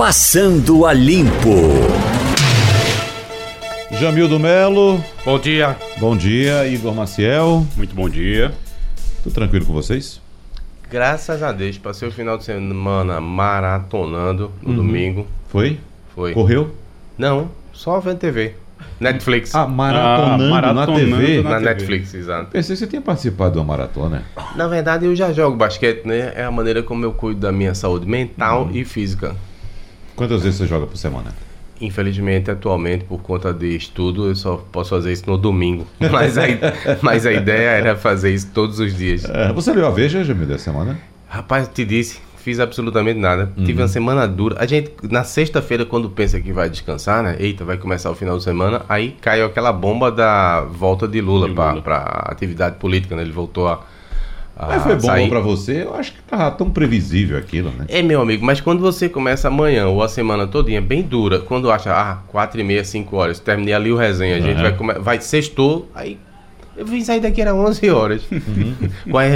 Passando a Limpo. Jamildo Melo. Bom dia. Bom dia, Igor Maciel. Muito bom dia. Tudo tranquilo com vocês? Graças a Deus, passei o final de semana maratonando no uhum. domingo. Foi? Foi. Correu? Não, só vendo TV. Netflix. Ah, maratonando, ah, maratonando na TV? Na, na Netflix, exato. Pensei que você tinha participado de uma maratona. Na verdade, eu já jogo basquete, né? É a maneira como eu cuido da minha saúde mental uhum. e física. Quantas vezes você joga por semana? Infelizmente, atualmente, por conta de estudo, eu só posso fazer isso no domingo. Mas a, mas a ideia era fazer isso todos os dias. É, você leu a Veja, Jamil, dessa semana? Rapaz, te disse, fiz absolutamente nada. Uhum. Tive uma semana dura. A gente, na sexta-feira, quando pensa que vai descansar, né? Eita, vai começar o final de semana. Aí caiu aquela bomba da volta de Lula, Lula. para atividade política, né? Ele voltou a mas foi bom sair... para você? Eu acho que tava tão previsível aquilo, né? É, meu amigo, mas quando você começa amanhã ou a semana todinha bem dura, quando acha, ah, quatro e meia, cinco horas, terminei ali o resenha, a gente vai vai sextou, aí eu vim sair daqui era 11 horas. Uhum. Com as,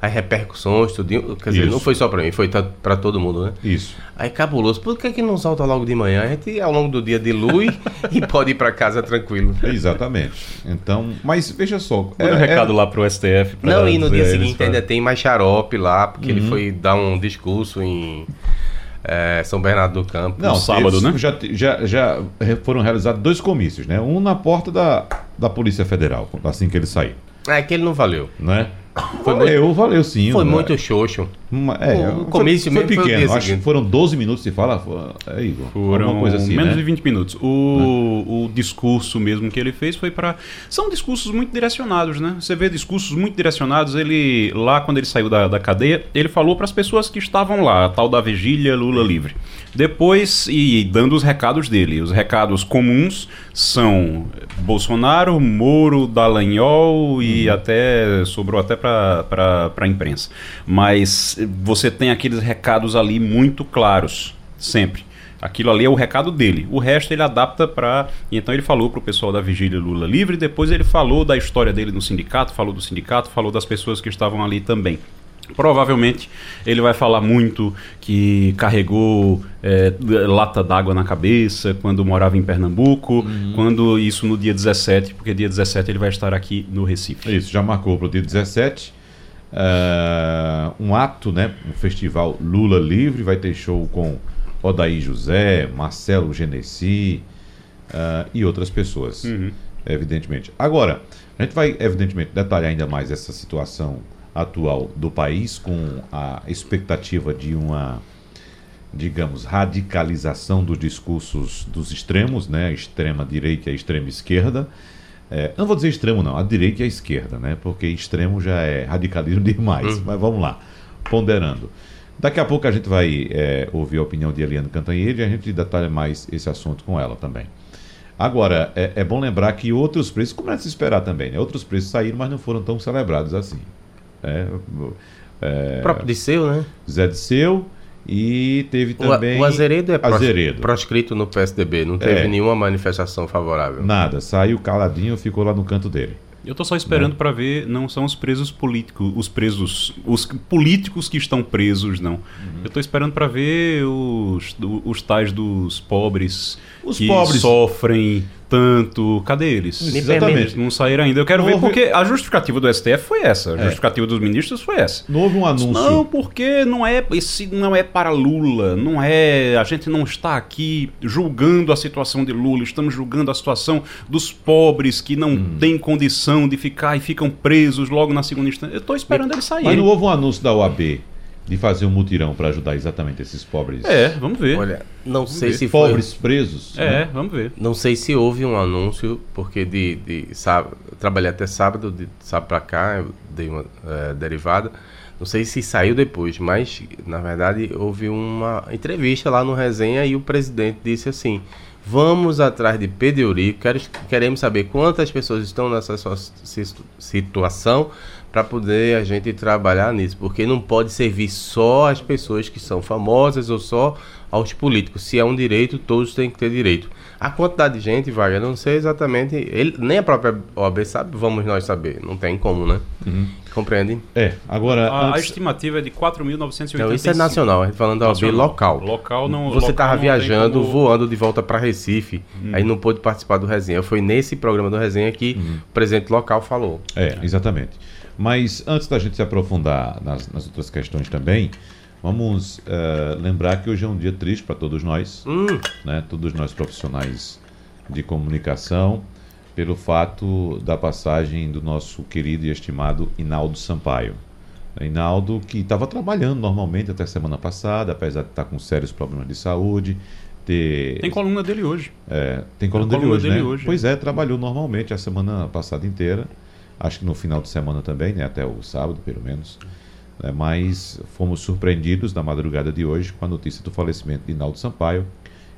as repercussões, tudo. Quer dizer, Isso. não foi só para mim, foi para todo mundo, né? Isso. Aí cabuloso. Por que, que não solta logo de manhã? A gente ao longo do dia dilui e pode ir para casa tranquilo. Exatamente. Então, mas veja só. Manda é, um recado é... lá pro STF. Não, e no dia seguinte pra... ainda tem mais xarope lá, porque uhum. ele foi dar um discurso em. É, São Bernardo do Campo. Não, no sábado, né? Já, já, já foram realizados dois comícios, né? Um na porta da, da Polícia Federal, assim que ele saiu. É que ele não valeu. Né? Foi valeu, muito, valeu sim. Foi né? muito xoxo. É, o comício foi, foi pequeno. Foi acho que foram 12 minutos se fala. É, Igor, foram coisa assim, menos né? de 20 minutos. O, é. o discurso mesmo que ele fez foi para. São discursos muito direcionados, né? Você vê discursos muito direcionados. Ele, lá quando ele saiu da, da cadeia, ele falou para as pessoas que estavam lá, a tal da vigília Lula livre. Depois, e dando os recados dele. Os recados comuns são Bolsonaro, Moro, Dallagnol e uhum. até sobrou até para a imprensa. Mas você tem aqueles recados ali muito claros, sempre. Aquilo ali é o recado dele. O resto ele adapta para. Então ele falou para o pessoal da Vigília Lula Livre, depois ele falou da história dele no sindicato, falou do sindicato, falou das pessoas que estavam ali também. Provavelmente ele vai falar muito que carregou é, lata d'água na cabeça quando morava em Pernambuco, uhum. quando isso no dia 17, porque dia 17 ele vai estar aqui no Recife. Isso, já marcou para o dia 17. Uh, é, um ato, né? Um festival Lula Livre, vai ter show com Odaí José, Marcelo Genesi uh, e outras pessoas, uhum. evidentemente. Agora, a gente vai, evidentemente, detalhar ainda mais essa situação atual do país, com a expectativa de uma, digamos, radicalização dos discursos dos extremos, né? Extrema direita e extrema esquerda. É, não vou dizer extremo, não, a direita e a esquerda, né? Porque extremo já é radicalismo demais. Uhum. Mas vamos lá, ponderando. Daqui a pouco a gente vai é, ouvir a opinião de Eliane Cantanhede e a gente detalha mais esse assunto com ela também. Agora, é, é bom lembrar que outros preços, como é de se esperar também, né? Outros preços saíram, mas não foram tão celebrados assim. É, é, o próprio Disseu, né? Zé Disseu. E teve também. O, Azeredo é Azeredo. proscrito no PSDB, não teve é. nenhuma manifestação favorável. Nada, saiu caladinho, ficou lá no canto dele. Eu estou só esperando para ver, não são os presos políticos, os presos, os políticos que estão presos, não. Uhum. Eu estou esperando para ver os, os tais dos pobres os que pobres. sofrem tanto. Cadê eles? Exatamente. Não saíram ainda. Eu quero não ver houve... porque a justificativa do STF foi essa. A é. justificativa dos ministros foi essa. Não houve um anúncio. Não, porque não é esse não é para Lula, não é, a gente não está aqui julgando a situação de Lula, estamos julgando a situação dos pobres que não hum. têm condição de ficar e ficam presos logo na segunda instância. Eu estou esperando ele sair. Mas não houve um anúncio da OAB de fazer um mutirão para ajudar exatamente esses pobres. É, vamos ver. Olha, não vamos sei ver. se pobres foi... presos. É, né? vamos ver. Não sei se houve um anúncio porque de, de sábado, trabalhei até sábado, de sábado para cá, eu dei uma é, derivada. Não sei se saiu depois, mas na verdade houve uma entrevista lá no resenha e o presidente disse assim: Vamos atrás de Pedro queremos saber quantas pessoas estão nessa situação para poder a gente trabalhar nisso, porque não pode servir só às pessoas que são famosas ou só aos políticos. Se é um direito, todos têm que ter direito. A quantidade de gente, Wagner, não sei exatamente. Ele, nem a própria OAB sabe, vamos nós saber. Não tem como, né? Uhum. Compreende? É, agora. A, antes... a estimativa é de 4.985. Não, isso é nacional, a gente falando da OAB local. Local não. Você estava viajando, como... voando de volta para Recife, uhum. aí não pôde participar do resenha. Foi nesse programa do resenha que uhum. o presidente local falou. É, exatamente. Mas antes da gente se aprofundar nas, nas outras questões também, Vamos uh, lembrar que hoje é um dia triste para todos nós, hum. né? todos nós profissionais de comunicação, pelo fato da passagem do nosso querido e estimado Inaldo Sampaio. Inaldo, que estava trabalhando normalmente até semana passada, apesar de estar com sérios problemas de saúde. Ter... Tem coluna dele hoje. É, tem coluna, tem dele, coluna hoje, dele né? hoje. Pois é, trabalhou normalmente a semana passada inteira. Acho que no final de semana também, né? até o sábado, pelo menos. Né, mas fomos surpreendidos na madrugada de hoje com a notícia do falecimento de Inaldo Sampaio,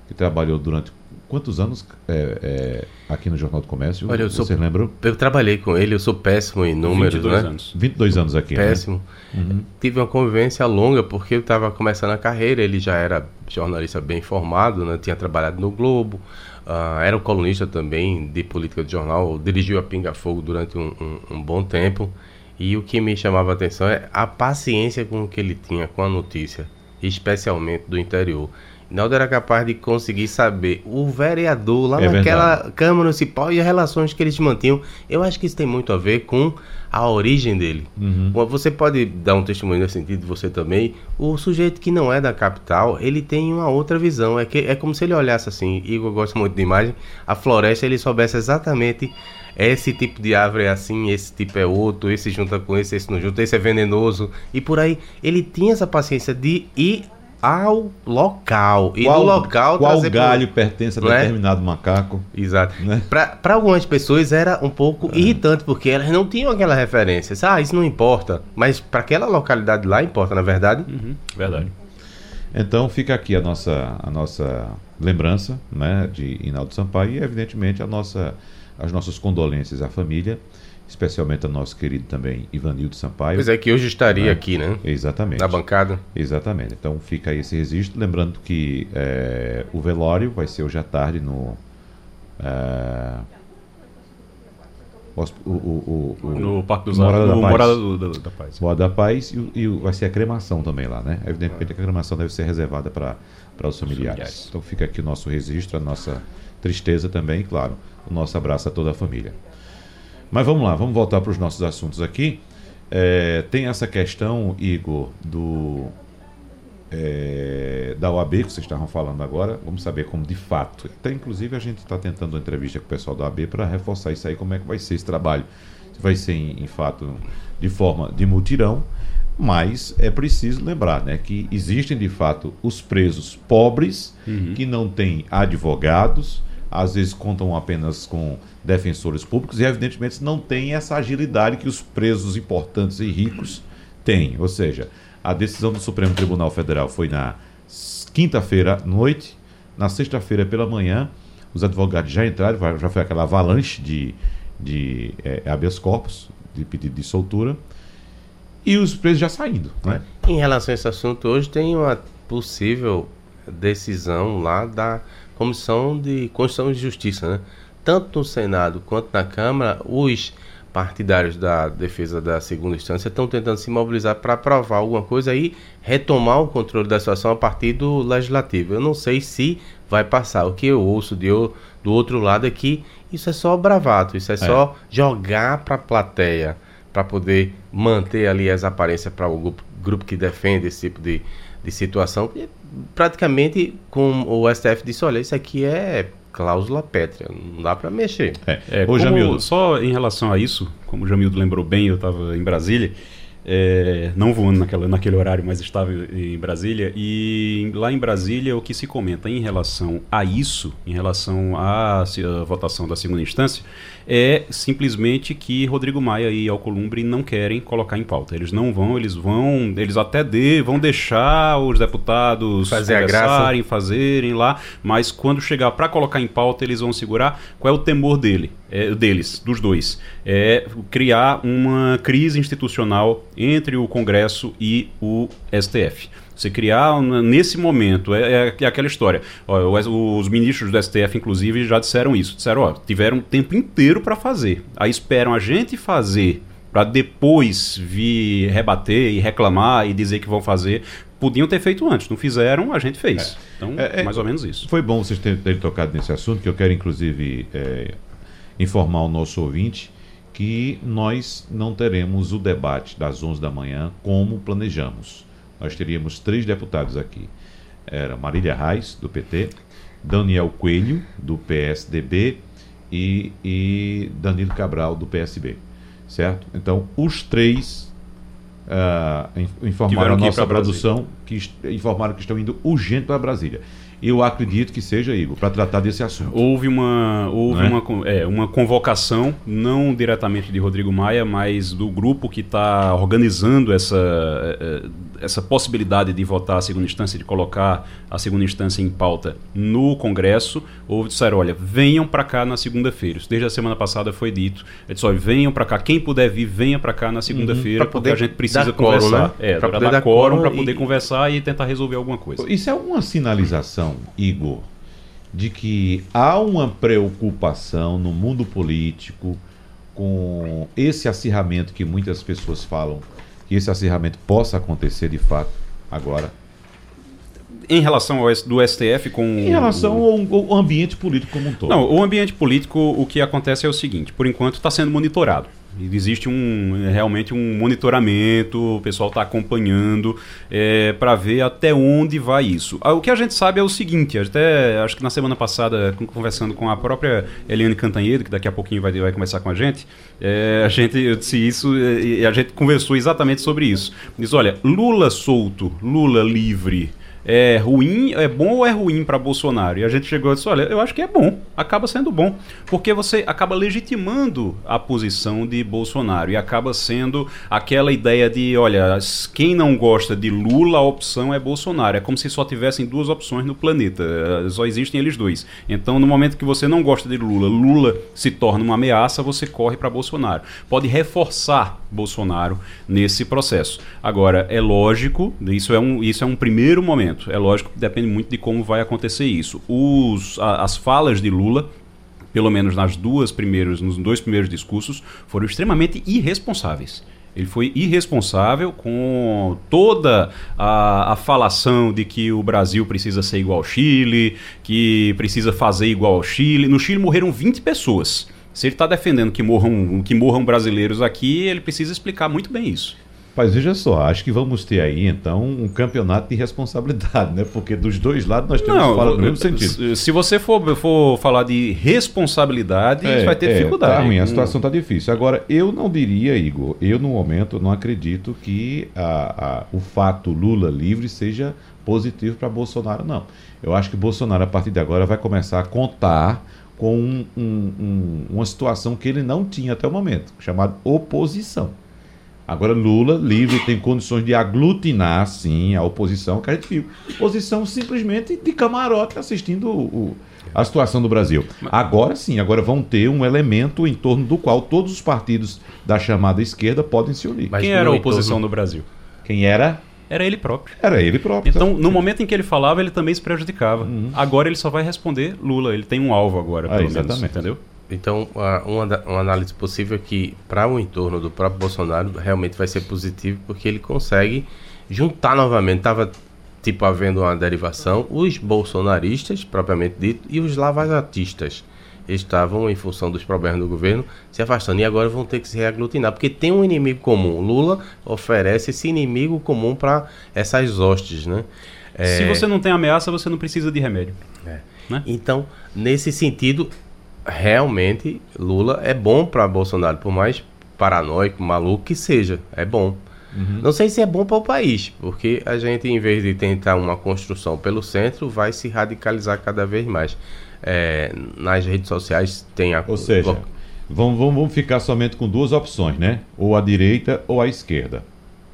que trabalhou durante quantos anos é, é, aqui no Jornal do Comércio? Olha, eu Você sou, lembra? Eu trabalhei com ele, eu sou péssimo em números, 22 né? anos. 22 anos aqui, né? Péssimo. Né? Uhum. Tive uma convivência longa porque eu estava começando a carreira, ele já era jornalista bem formado, né? tinha trabalhado no Globo, uh, era um colunista também de política de jornal, dirigiu a Pinga Fogo durante um, um, um bom tempo. E o que me chamava a atenção é a paciência com que ele tinha com a notícia, especialmente do interior. Naldo era capaz de conseguir saber o vereador lá é naquela verdade. Câmara Municipal e as relações que eles mantinham. Eu acho que isso tem muito a ver com a origem dele. Uhum. Você pode dar um testemunho nesse sentido, você também. O sujeito que não é da capital, ele tem uma outra visão. É, que, é como se ele olhasse assim, Igor gosta muito de imagem, a floresta, ele soubesse exatamente esse tipo de árvore é assim, esse tipo é outro, esse junta com esse, esse não junta, esse é venenoso. E por aí, ele tinha essa paciência de ir ao local. E qual, do local qual galho por... pertence a é? determinado macaco. Exato. Né? Para algumas pessoas era um pouco é. irritante, porque elas não tinham aquela referência. Ah, isso não importa. Mas para aquela localidade lá importa, na verdade. Uhum. Verdade. Então fica aqui a nossa, a nossa lembrança né, de Inaldo Sampaio e, evidentemente, a nossa as nossas condolências à família, especialmente ao nosso querido também Ivanildo Sampaio. Pois é, que hoje estaria né? aqui, né? Exatamente. Na bancada. Exatamente. Então fica aí esse registro. Lembrando que é, o velório vai ser hoje à tarde no. É, o, o, o, no Parque dos Morada da Paz. Morada do, da Paz. Morada da Paz e, e, vai ser a cremação também lá, né? Evidentemente a cremação deve ser reservada para os familiares. familiares. Então fica aqui o nosso registro, a nossa tristeza também, claro o nosso abraço a toda a família. Mas vamos lá, vamos voltar para os nossos assuntos aqui. É, tem essa questão, Igor, do é, da OAB que vocês estavam falando agora. Vamos saber como de fato. Até inclusive a gente está tentando uma entrevista com o pessoal da OAB para reforçar isso aí, como é que vai ser esse trabalho. Se vai ser em, em fato de forma de mutirão, mas é preciso lembrar né, que existem de fato os presos pobres uhum. que não têm advogados às vezes contam apenas com defensores públicos e, evidentemente, não têm essa agilidade que os presos importantes e ricos têm. Ou seja, a decisão do Supremo Tribunal Federal foi na quinta-feira à noite, na sexta-feira pela manhã, os advogados já entraram, já foi aquela avalanche de, de é, habeas corpus, de pedido de soltura, e os presos já saindo. Né? Em relação a esse assunto, hoje tem uma possível decisão lá da Comissão de Constituição e Justiça, né? Tanto no Senado quanto na Câmara, os partidários da defesa da segunda instância estão tentando se mobilizar para aprovar alguma coisa e retomar o controle da situação a partir do legislativo. Eu não sei se vai passar. O que eu ouço de, do outro lado é que isso é só bravato, isso é, é. só jogar para a plateia para poder manter ali as aparências para o grupo, grupo que defende esse tipo de, de situação praticamente com o STF disse, olha, isso aqui é cláusula pétrea, não dá para mexer. É, é, Ô, Jamildo. Só em relação a isso, como o Jamildo lembrou bem, eu estava em Brasília, é, não voando naquela, naquele horário, mas estava em Brasília. E lá em Brasília, o que se comenta em relação a isso, em relação à, à votação da segunda instância, é simplesmente que Rodrigo Maia e Alcolumbre não querem colocar em pauta. Eles não vão, eles vão, eles até de, vão deixar os deputados Fazer conversarem, fazerem lá, mas quando chegar para colocar em pauta, eles vão segurar. Qual é o temor dele, é, deles, dos dois? É criar uma crise institucional entre o Congresso e o STF. Você criar nesse momento, é, é, aquela história. Ó, os ministros do STF, inclusive, já disseram isso. Disseram, ó, tiveram o tempo inteiro para fazer. Aí esperam a gente fazer para depois vir rebater e reclamar e dizer que vão fazer. Podiam ter feito antes, não fizeram, a gente fez. É. Então, é, é, mais ou menos isso. Foi bom vocês terem, terem tocado nesse assunto, que eu quero, inclusive, é, informar o nosso ouvinte que nós não teremos o debate das 11 da manhã como planejamos nós teríamos três deputados aqui. Era Marília Reis, do PT, Daniel Coelho, do PSDB e, e Danilo Cabral, do PSB. Certo? Então, os três uh, informaram a nossa produção que informaram que estão indo urgente para Brasília eu acredito que seja, Igor, para tratar desse assunto. Houve uma, houve é? uma, é, uma convocação, não diretamente de Rodrigo Maia, mas do grupo que está organizando essa, é, é, essa possibilidade de votar a segunda instância, de colocar a segunda instância em pauta no Congresso. Houve disseram: olha, venham para cá na segunda-feira. Desde a semana passada foi dito. É disse, olha, venham para cá. Quem puder vir, venha para cá na segunda-feira, uhum, porque a gente precisa conversar. Coro, né? É, para poder dar quórum, para poder e... conversar e tentar resolver alguma coisa. Isso é uma sinalização Igor, de que há uma preocupação no mundo político com esse acirramento que muitas pessoas falam, que esse acirramento possa acontecer de fato agora? Em relação ao do STF com. Em relação ao, ao ambiente político como um todo. Não, o ambiente político, o que acontece é o seguinte: por enquanto está sendo monitorado. Existe um realmente um monitoramento, o pessoal está acompanhando é, para ver até onde vai isso. Ah, o que a gente sabe é o seguinte, até acho que na semana passada, conversando com a própria Eliane Cantanhedo, que daqui a pouquinho vai, vai conversar com a gente, é, a gente eu disse isso e a gente conversou exatamente sobre isso. Diz, olha, Lula solto, Lula livre, é ruim, é bom ou é ruim para Bolsonaro? E a gente chegou e disse: olha, eu acho que é bom, acaba sendo bom, porque você acaba legitimando a posição de Bolsonaro e acaba sendo aquela ideia de: olha, quem não gosta de Lula, a opção é Bolsonaro. É como se só tivessem duas opções no planeta, só existem eles dois. Então, no momento que você não gosta de Lula, Lula se torna uma ameaça, você corre para Bolsonaro. Pode reforçar Bolsonaro nesse processo. Agora, é lógico, isso é um, isso é um primeiro momento. É lógico que depende muito de como vai acontecer isso. Os, a, as falas de Lula pelo menos nas duas primeiras, nos dois primeiros discursos, foram extremamente irresponsáveis. Ele foi irresponsável com toda a, a, falação de que o Brasil precisa ser igual ao Chile, que precisa fazer igual ao Chile. No Chile morreram 20 pessoas. Se ele está defendendo que morram, que morram brasileiros aqui, ele precisa explicar muito bem isso. Mas veja só, acho que vamos ter aí então um campeonato de responsabilidade, né? Porque dos dois lados nós temos Não, que falar no mesmo sentido. Se você for, for falar de responsabilidade, é, vai ter é, dificuldade. Tá ruim, a situação está difícil. Agora, eu não diria, Igor, eu no momento não acredito que a, a, o fato Lula livre seja positivo para Bolsonaro, não. Eu acho que Bolsonaro, a partir de agora, vai começar a contar com um, um, um, uma situação que ele não tinha até o momento, chamada oposição. Agora Lula, livre, tem condições de aglutinar, sim, a oposição, que a gente viu. Oposição simplesmente de camarote assistindo o, o, a situação do Brasil. Agora sim, agora vão ter um elemento em torno do qual todos os partidos da chamada esquerda podem se unir. Mas Quem era a oposição torno... no Brasil? Quem era? Era ele próprio. Era ele próprio. Então, no momento em que ele falava, ele também se prejudicava. Uhum. Agora ele só vai responder Lula. Ele tem um alvo agora, ah, pelo exatamente. menos, entendeu? Então, uma, uma análise possível é que, para o entorno do próprio Bolsonaro, realmente vai ser positivo, porque ele consegue juntar novamente. Estava, tipo, havendo uma derivação, os bolsonaristas, propriamente dito, e os lavajatistas estavam, em função dos problemas do governo, se afastando. E agora vão ter que se reaglutinar, porque tem um inimigo comum. Lula oferece esse inimigo comum para essas hostes, né? É... Se você não tem ameaça, você não precisa de remédio. É. Né? Então, nesse sentido, realmente, Lula é bom para Bolsonaro, por mais paranoico, maluco que seja, é bom. Uhum. Não sei se é bom para o país, porque a gente, em vez de tentar uma construção pelo centro, vai se radicalizar cada vez mais. É, nas redes sociais tem a. Ou seja, vamos, vamos, vamos ficar somente com duas opções, né? Ou a direita ou a esquerda.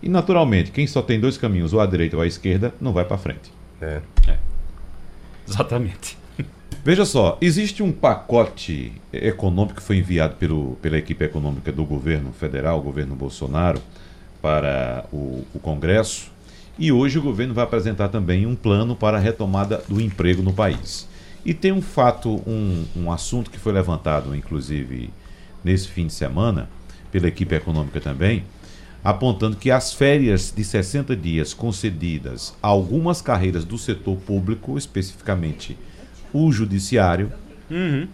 E naturalmente, quem só tem dois caminhos, ou a direita ou a esquerda, não vai para frente. É. é. Exatamente. Veja só, existe um pacote econômico que foi enviado pelo, pela equipe econômica do governo federal, governo Bolsonaro, para o, o Congresso. E hoje o governo vai apresentar também um plano para a retomada do emprego no país. E tem um fato, um, um assunto que foi levantado, inclusive, nesse fim de semana, pela equipe econômica também, apontando que as férias de 60 dias concedidas a algumas carreiras do setor público, especificamente o judiciário, uhum.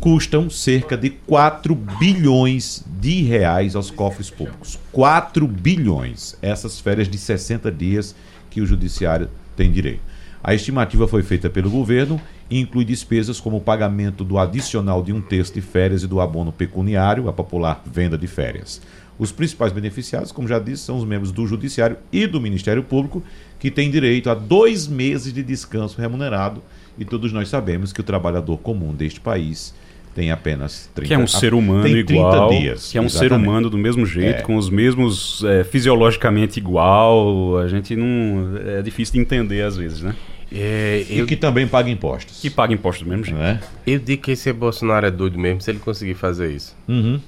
custam cerca de 4 bilhões de reais aos cofres públicos. 4 bilhões. Essas férias de 60 dias que o judiciário tem direito. A estimativa foi feita pelo governo e inclui despesas como o pagamento do adicional de um terço de férias e do abono pecuniário, a popular venda de férias. Os principais beneficiados, como já disse, são os membros do Judiciário e do Ministério Público, que têm direito a dois meses de descanso remunerado. E todos nós sabemos que o trabalhador comum deste país tem apenas 30 Que é um ser humano igual. Dias, que é um exatamente. ser humano do mesmo jeito, é. com os mesmos. É, fisiologicamente igual. A gente não. É difícil de entender às vezes, né? É, eu... E que também paga impostos. Que paga impostos do mesmo jeito. É? Eu digo que esse Bolsonaro é doido mesmo se ele conseguir fazer isso. Uhum.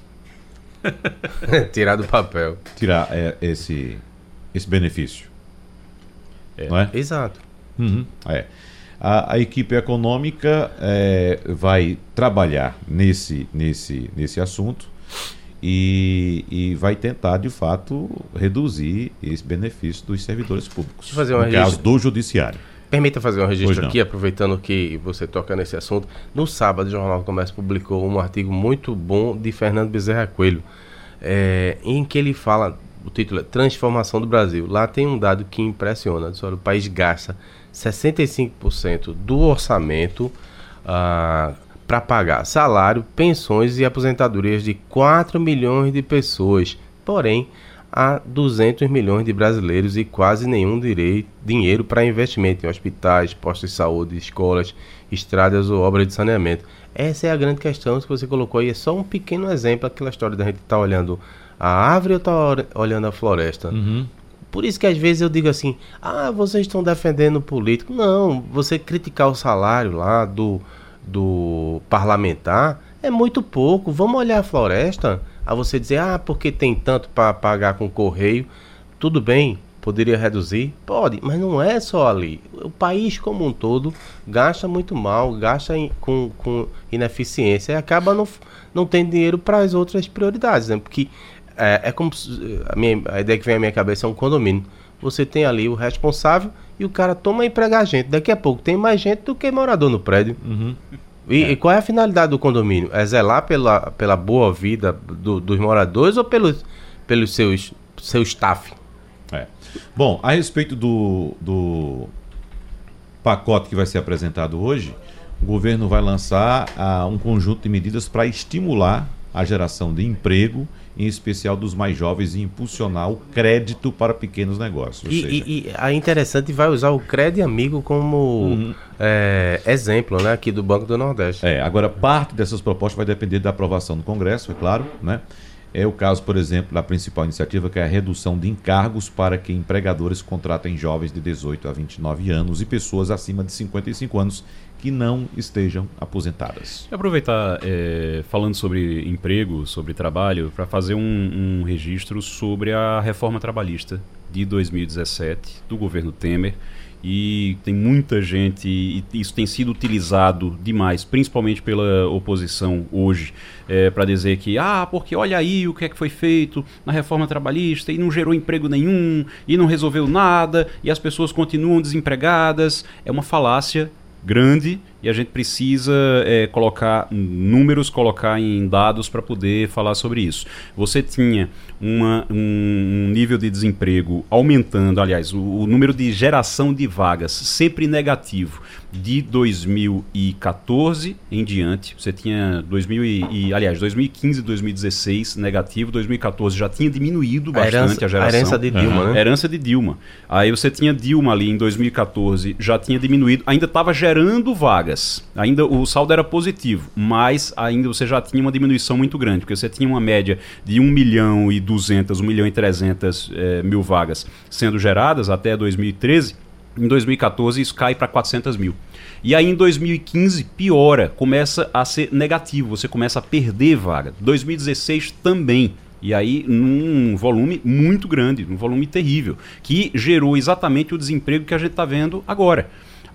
Tirar do papel. Tirar é, esse, esse benefício. É. Não é? Exato. Uhum. É. A, a, equipe econômica é, vai trabalhar nesse, nesse, nesse assunto e, e vai tentar, de fato, reduzir esse benefício dos servidores públicos. Fazer uma no caso do judiciário. Permita fazer um registro aqui, aproveitando que você toca nesse assunto. No sábado, o Jornal do Comércio publicou um artigo muito bom de Fernando Bezerra Coelho, é, em que ele fala, o título é Transformação do Brasil. Lá tem um dado que impressiona. O país gasta 65% do orçamento ah, para pagar salário, pensões e aposentadorias de 4 milhões de pessoas. Porém, a 200 milhões de brasileiros e quase nenhum direito, dinheiro para investimento em hospitais, postos de saúde, escolas, estradas ou obras de saneamento. Essa é a grande questão que você colocou aí. É só um pequeno exemplo, aquela história da gente estar tá olhando a árvore ou estar tá olhando a floresta. Uhum. Por isso que às vezes eu digo assim: ah, vocês estão defendendo o político. Não, você criticar o salário lá do, do parlamentar é muito pouco. Vamos olhar a floresta a você dizer, ah, porque tem tanto para pagar com correio, tudo bem, poderia reduzir? Pode, mas não é só ali. O país como um todo gasta muito mal, gasta in, com, com ineficiência e acaba não, não tendo dinheiro para as outras prioridades, né? Porque é, é como a, minha, a ideia que vem à minha cabeça é um condomínio. Você tem ali o responsável e o cara toma empregar gente. Daqui a pouco tem mais gente do que morador no prédio. Uhum. E, é. e, qual é a finalidade do condomínio? É zelar pela, pela boa vida do, dos moradores ou pelos, pelos seus seu staff? É. Bom, a respeito do, do pacote que vai ser apresentado hoje, o governo vai lançar uh, um conjunto de medidas para estimular a geração de emprego em especial dos mais jovens, e impulsionar o crédito para pequenos negócios. E, seja... e, e é interessante vai usar o Crédito Amigo como uhum. é, exemplo né, aqui do Banco do Nordeste. É, agora, parte dessas propostas vai depender da aprovação do Congresso, é claro, né? É o caso, por exemplo, da principal iniciativa, que é a redução de encargos para que empregadores contratem jovens de 18 a 29 anos e pessoas acima de 55 anos que não estejam aposentadas. Aproveitar, é, falando sobre emprego, sobre trabalho, para fazer um, um registro sobre a reforma trabalhista de 2017 do governo Temer e tem muita gente e isso tem sido utilizado demais, principalmente pela oposição hoje, é, para dizer que ah, porque olha aí o que é que foi feito na reforma trabalhista e não gerou emprego nenhum e não resolveu nada e as pessoas continuam desempregadas. É uma falácia grande e a gente precisa é, colocar números, colocar em dados para poder falar sobre isso. Você tinha uma, um nível de desemprego aumentando, aliás, o, o número de geração de vagas sempre negativo de 2014 em diante. Você tinha 2000 e, e aliás, 2015 e 2016 negativo, 2014 já tinha diminuído bastante a, herança, a geração. A herança de Dilma, uhum. né? Herança de Dilma. Aí você tinha Dilma ali em 2014, já tinha diminuído, ainda estava gerando vagas. Ainda o saldo era positivo, mas ainda você já tinha uma diminuição muito grande, porque você tinha uma média de 1 milhão e 200, 1 milhão e 300 é, mil vagas sendo geradas até 2013 em 2014 isso cai para 400 mil. E aí em 2015 piora, começa a ser negativo, você começa a perder vaga. 2016 também. E aí num volume muito grande, num volume terrível, que gerou exatamente o desemprego que a gente está vendo agora.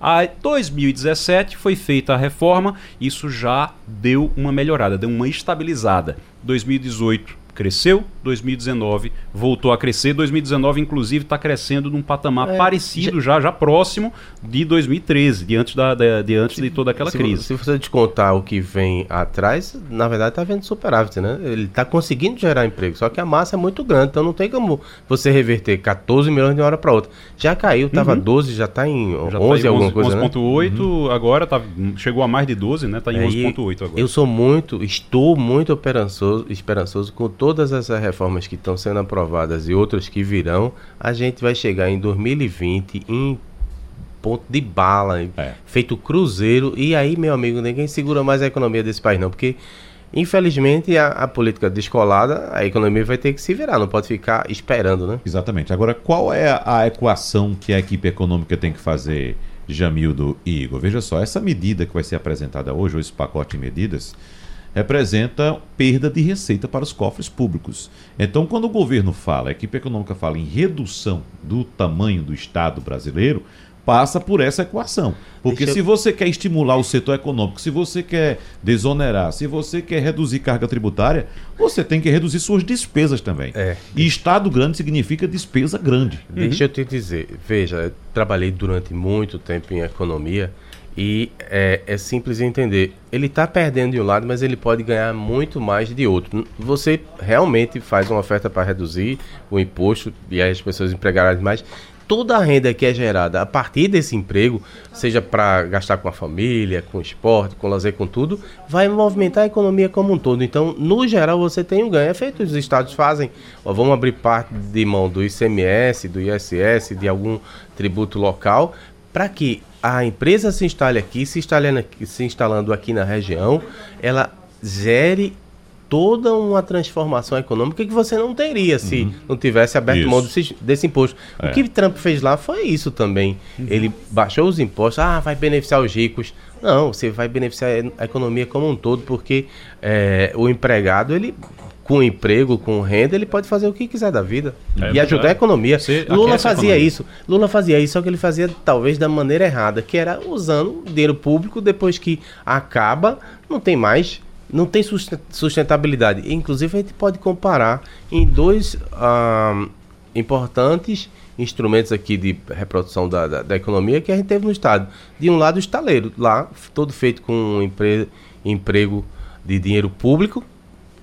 A 2017 foi feita a reforma, isso já deu uma melhorada, deu uma estabilizada. 2018 cresceu, 2019 voltou a crescer, 2019 inclusive está crescendo num patamar é, parecido já, já próximo de 2013, de antes, da, antes se, de toda aquela se, crise. Se você descontar o que vem atrás, na verdade está vendo superávit, né? Ele está conseguindo gerar emprego, só que a massa é muito grande, então não tem como você reverter 14 milhões de uma hora para outra. Já caiu, estava uhum. 12, já está em já 11 tá em alguma 11, coisa, 11.8, né? uhum. agora tá, chegou a mais de 12, né? Está em é, 11.8 agora. Eu sou muito, estou muito esperançoso, esperançoso com todas essas reformas que estão sendo aprovadas e outras que virão, a gente vai chegar em 2020 em ponto de bala, é. feito cruzeiro, e aí, meu amigo, ninguém segura mais a economia desse país, não, porque infelizmente a, a, política descolada, a economia vai ter que se virar, não pode ficar esperando, né? Exatamente. Agora, qual é a equação que a equipe econômica tem que fazer, Jamildo e Igor? Veja só, essa medida que vai ser apresentada hoje, ou esse pacote de medidas, representa perda de receita para os cofres públicos. Então, quando o governo fala, a equipe econômica fala em redução do tamanho do Estado brasileiro, passa por essa equação. Porque se você quer estimular o setor econômico, se você quer desonerar, se você quer reduzir carga tributária, você tem que reduzir suas despesas também. É. E Estado grande significa despesa grande. Deixa uhum. eu te dizer, veja, trabalhei durante muito tempo em economia e é, é simples entender. Ele está perdendo de um lado, mas ele pode ganhar muito mais de outro. Você realmente faz uma oferta para reduzir o imposto e as pessoas empregarem mais. Toda a renda que é gerada a partir desse emprego, seja para gastar com a família, com esporte, com lazer, com tudo, vai movimentar a economia como um todo. Então, no geral, você tem um ganho. É feito, os estados fazem. Ó, vamos abrir parte de mão do ICMS, do ISS, de algum tributo local, para que a empresa se instale aqui, se instalando aqui, se instalando aqui na região, ela gere toda uma transformação econômica que você não teria se uhum. não tivesse aberto mão desse, desse imposto. É. O que Trump fez lá foi isso também. Uhum. Ele baixou os impostos, ah, vai beneficiar os ricos. Não, você vai beneficiar a economia como um todo, porque é, o empregado ele com emprego, com renda, ele pode fazer o que quiser da vida é, e ajudar a economia. Lula fazia economia. isso. Lula fazia isso, só que ele fazia talvez da maneira errada, que era usando dinheiro público depois que acaba, não tem mais, não tem sustentabilidade. Inclusive a gente pode comparar em dois ah, importantes instrumentos aqui de reprodução da, da, da, economia que a gente teve no estado. De um lado o estaleiro, lá todo feito com um empre, emprego de dinheiro público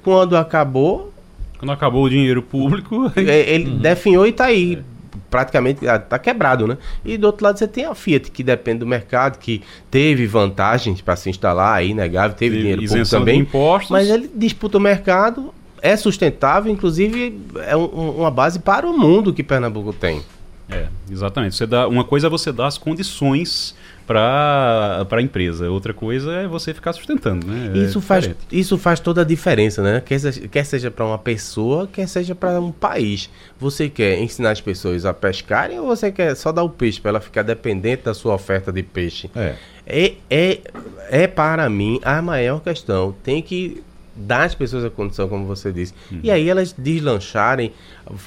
quando acabou. Quando acabou o dinheiro público. É, ele uhum. definhou e está aí. É. Praticamente está quebrado, né? E do outro lado você tem a Fiat, que depende do mercado, que teve vantagens para se instalar, aí inegável, teve dinheiro público também. impostos. Mas ele disputa o mercado, é sustentável, inclusive é um, uma base para o mundo que Pernambuco tem. É, exatamente. Você dá, uma coisa é você dar as condições para a empresa. Outra coisa é você ficar sustentando, né? É isso, faz, isso faz toda a diferença, né? Quer seja, quer seja para uma pessoa, quer seja para um país. Você quer ensinar as pessoas a pescarem ou você quer só dar o peixe para ela ficar dependente da sua oferta de peixe? É. É, é, é para mim a maior questão. Tem que dar às pessoas a condição, como você disse. Uhum. E aí elas deslancharem,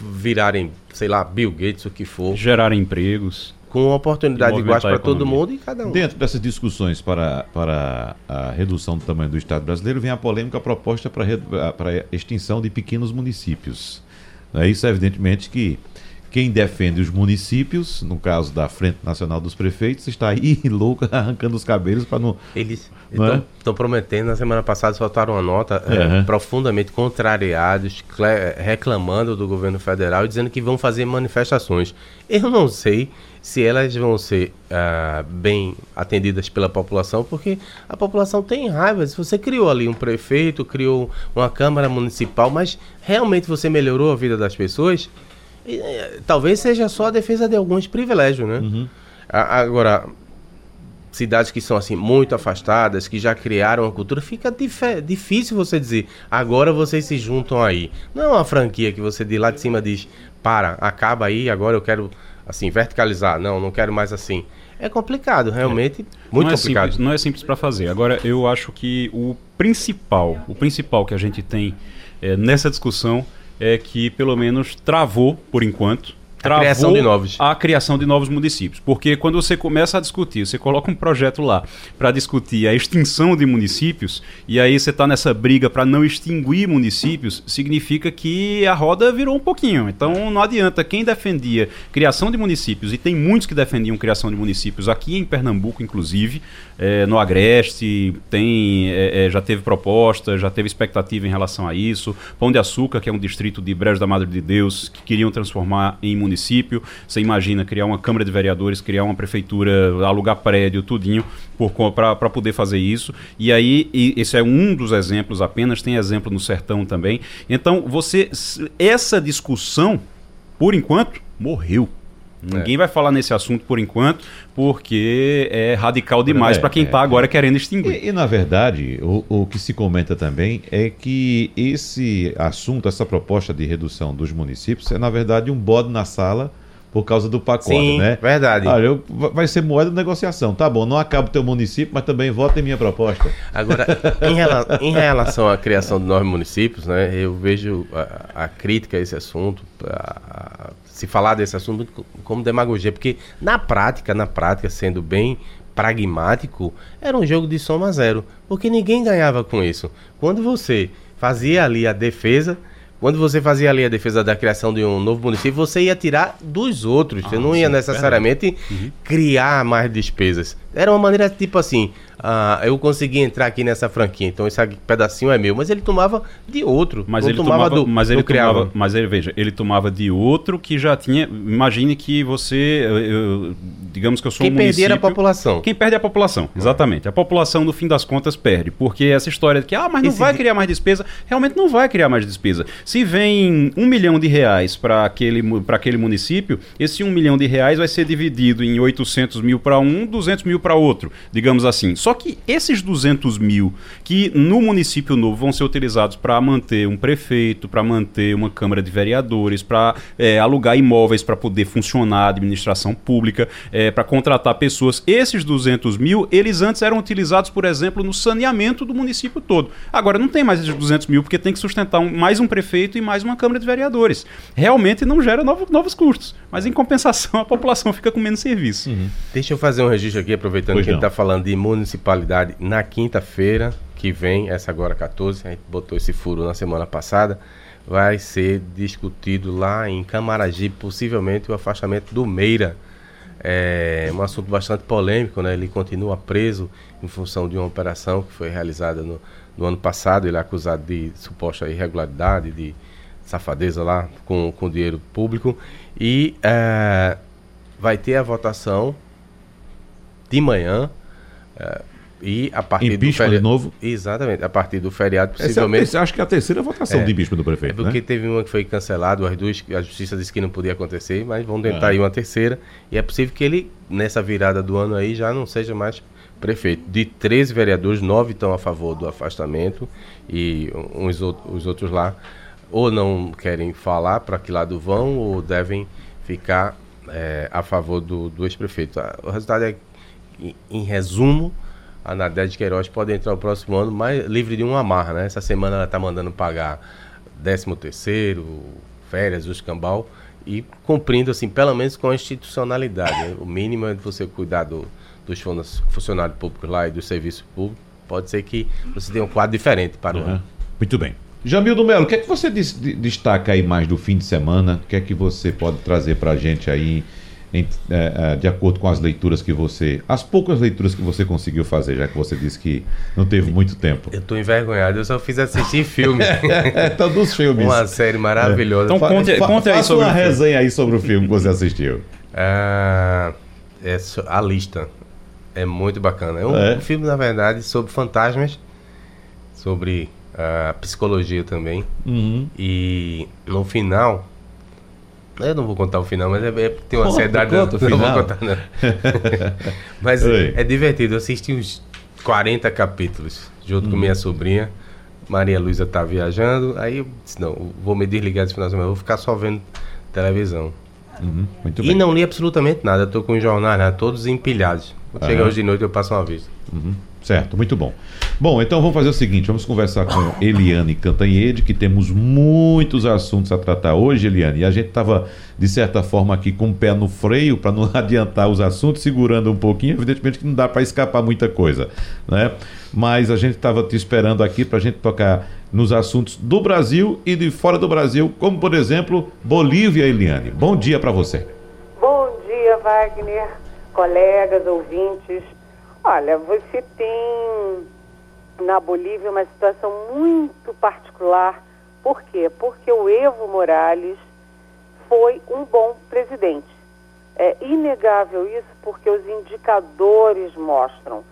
virarem, sei lá, Bill Gates, o que for. Gerarem empregos com oportunidade iguais para todo mundo e cada um. Dentro dessas discussões para, para a redução do tamanho do Estado brasileiro, vem a polêmica proposta para, para a extinção de pequenos municípios. É, isso, evidentemente, que, quem defende os municípios, no caso da Frente Nacional dos Prefeitos, está aí louco arrancando os cabelos para não. Eles estão é? prometendo, na semana passada soltaram uma nota uhum. é, profundamente contrariados, reclamando do governo federal e dizendo que vão fazer manifestações. Eu não sei se elas vão ser uh, bem atendidas pela população, porque a população tem raiva. Se você criou ali um prefeito, criou uma Câmara Municipal, mas realmente você melhorou a vida das pessoas e, talvez seja só a defesa de alguns privilégios, né? Uhum. A, agora, cidades que são assim muito afastadas, que já criaram uma cultura, fica difícil você dizer, agora vocês se juntam aí. Não é uma franquia que você de lá de cima diz, para, acaba aí, agora eu quero assim verticalizar. Não, não quero mais assim. É complicado, realmente, é. muito não é complicado. Simples, não é simples para fazer. Agora, eu acho que o principal, o principal que a gente tem é, nessa discussão é que pelo menos travou por enquanto a criação de novos. A criação de novos municípios. Porque quando você começa a discutir, você coloca um projeto lá para discutir a extinção de municípios, e aí você está nessa briga para não extinguir municípios, significa que a roda virou um pouquinho. Então não adianta. Quem defendia criação de municípios, e tem muitos que defendiam criação de municípios aqui em Pernambuco, inclusive, é, no Agreste, tem, é, é, já teve proposta, já teve expectativa em relação a isso. Pão de Açúcar, que é um distrito de Brejo da Madre de Deus, que queriam transformar em município município. Você imagina criar uma Câmara de Vereadores, criar uma prefeitura, alugar prédio, tudinho, para poder fazer isso. E aí, e esse é um dos exemplos apenas, tem exemplo no Sertão também. Então, você. Essa discussão, por enquanto, morreu. Ninguém é. vai falar nesse assunto por enquanto, porque é radical demais é, para quem está é, agora querendo extinguir. E, e na verdade, o, o, que se comenta também é que esse assunto, essa proposta de redução dos municípios, é na verdade um bode na sala por causa do pacote, Sim, né? verdade. Olha, eu, vai ser moeda de negociação. Tá bom, não acaba o teu município, mas também vota em minha proposta. Agora, em, rela em relação à criação de novos municípios, né, eu vejo a, a crítica a esse assunto, a, a, se falar desse assunto como demagogia, porque na prática, na prática, sendo bem pragmático, era um jogo de soma zero, porque ninguém ganhava com isso. Quando você fazia ali a defesa quando você fazia ali a defesa da criação de um novo município, você ia tirar dos outros. Ah, você não ia sim, necessariamente uhum. criar mais despesas. Era uma maneira tipo assim: ah, eu consegui entrar aqui nessa franquia, então esse pedacinho é meu. Mas ele tomava de outro. Mas ele tomava, tomava do, mas ele tomava, mas ele veja, ele tomava de outro que já tinha. Imagine que você, eu, eu, digamos que eu sou Quem um município. Quem a população. Quem perde é a população, exatamente. A população no fim das contas perde, porque essa história de que ah, mas não esse vai criar mais despesa, realmente não vai criar mais despesa. Se vem um milhão de reais para aquele para aquele município, esse um milhão de reais vai ser dividido em 800 mil para um, 200 mil para outro, digamos assim. Só que esses 200 mil que no município novo vão ser utilizados para manter um prefeito, para manter uma Câmara de Vereadores, para é, alugar imóveis para poder funcionar a administração pública, é, para contratar pessoas, esses 200 mil, eles antes eram utilizados, por exemplo, no saneamento do município todo. Agora não tem mais esses 200 mil porque tem que sustentar um, mais um prefeito e mais uma Câmara de Vereadores. Realmente não gera novo, novos custos, mas em compensação a população fica com menos serviço. Uhum. Deixa eu fazer um registro aqui, aproveitando pois que não. a gente está falando de municipalidade, na quinta-feira que vem, essa agora 14, a gente botou esse furo na semana passada, vai ser discutido lá em Camaragibe, possivelmente o afastamento do Meira. É um assunto bastante polêmico, né? Ele continua preso em função de uma operação que foi realizada no, no ano passado. Ele é acusado de suposta irregularidade, de safadeza lá com, com dinheiro público. E é, vai ter a votação de manhã. É, e a partir do feriado. de novo? Exatamente, a partir do feriado, possivelmente. Essa é a, acho que é a terceira votação é, de impeachment do prefeito. É porque né? teve uma que foi cancelada, as duas, a justiça disse que não podia acontecer, mas vão tentar é. aí uma terceira. E é possível que ele, nessa virada do ano aí, já não seja mais prefeito. De 13 vereadores, nove estão a favor do afastamento e uns, os outros lá ou não querem falar para que lado vão ou devem ficar é, a favor do, do ex-prefeito. O resultado é, em resumo, a Nadege Queiroz pode entrar o próximo ano mais livre de uma amarra, né? Essa semana ela está mandando pagar 13 terceiro, férias, o escambau e cumprindo assim, pelo menos com a institucionalidade. Né? O mínimo é de você cuidar do, dos funcionários públicos lá e do serviço público. Pode ser que você tenha um quadro diferente para uhum. o ano. Muito bem. Jamildo Melo, o que é que você destaca aí mais do fim de semana? O que é que você pode trazer para a gente aí, em, é, é, de acordo com as leituras que você. As poucas leituras que você conseguiu fazer, já que você disse que não teve muito tempo. Eu estou envergonhado, eu só fiz assistir filme. então, dos filmes. Uma série maravilhosa. É. Então, conte, conte aí sobre uma resenha aí sobre o filme que você assistiu. Ah, é a lista. É muito bacana. É um, é. um filme, na verdade, sobre fantasmas, sobre a psicologia também. Uhum. E no final. Eu não vou contar o final, mas é, é tem uma ansiedade. Não, não vou contar, não. mas é, é, divertido. Eu assisti uns 40 capítulos junto uhum. com minha sobrinha. Maria Luísa tá viajando. Aí eu disse: não, vou me desligar desse final de semana, vou ficar só vendo televisão. Uhum. e não li absolutamente nada. Estou com os jornais né, todos empilhados. Quando chegar hoje de noite, eu passo uma vez. Uhum. Certo, muito bom. Bom, então vamos fazer o seguinte: vamos conversar com Eliane Cantanhede, que temos muitos assuntos a tratar hoje, Eliane. E a gente estava, de certa forma, aqui com o pé no freio para não adiantar os assuntos, segurando um pouquinho. Evidentemente que não dá para escapar muita coisa, né? Mas a gente estava te esperando aqui para a gente tocar nos assuntos do Brasil e de fora do Brasil, como por exemplo Bolívia, Eliane. Bom dia para você. Bom dia, Wagner, colegas, ouvintes. Olha, você tem na Bolívia uma situação muito particular. Por quê? Porque o Evo Morales foi um bom presidente. É inegável isso porque os indicadores mostram.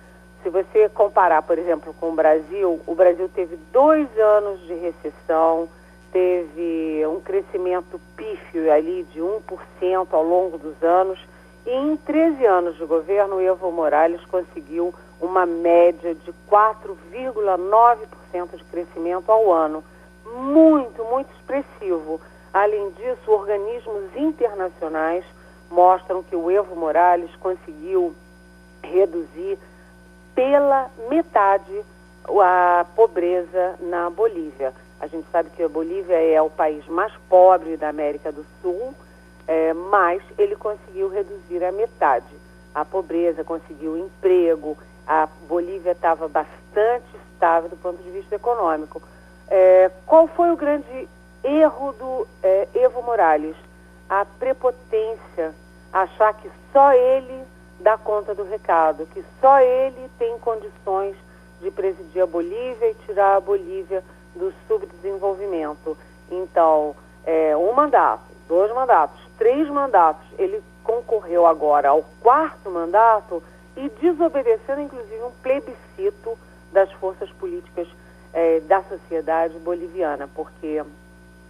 Se você comparar, por exemplo, com o Brasil, o Brasil teve dois anos de recessão, teve um crescimento pífio ali de 1% ao longo dos anos em 13 anos de governo, o Evo Morales conseguiu uma média de 4,9% de crescimento ao ano. Muito, muito expressivo. Além disso, organismos internacionais mostram que o Evo Morales conseguiu reduzir pela metade a pobreza na Bolívia. A gente sabe que a Bolívia é o país mais pobre da América do Sul é, mas ele conseguiu reduzir a metade a pobreza, conseguiu emprego, a Bolívia estava bastante estável do ponto de vista econômico. É, qual foi o grande erro do é, Evo Morales? A prepotência, achar que só ele dá conta do recado, que só ele tem condições de presidir a Bolívia e tirar a Bolívia do subdesenvolvimento. Então, é, um mandato, dois mandatos, três mandatos. Ele concorreu agora ao quarto mandato e desobedecendo, inclusive, um plebiscito das forças políticas eh, da sociedade boliviana, porque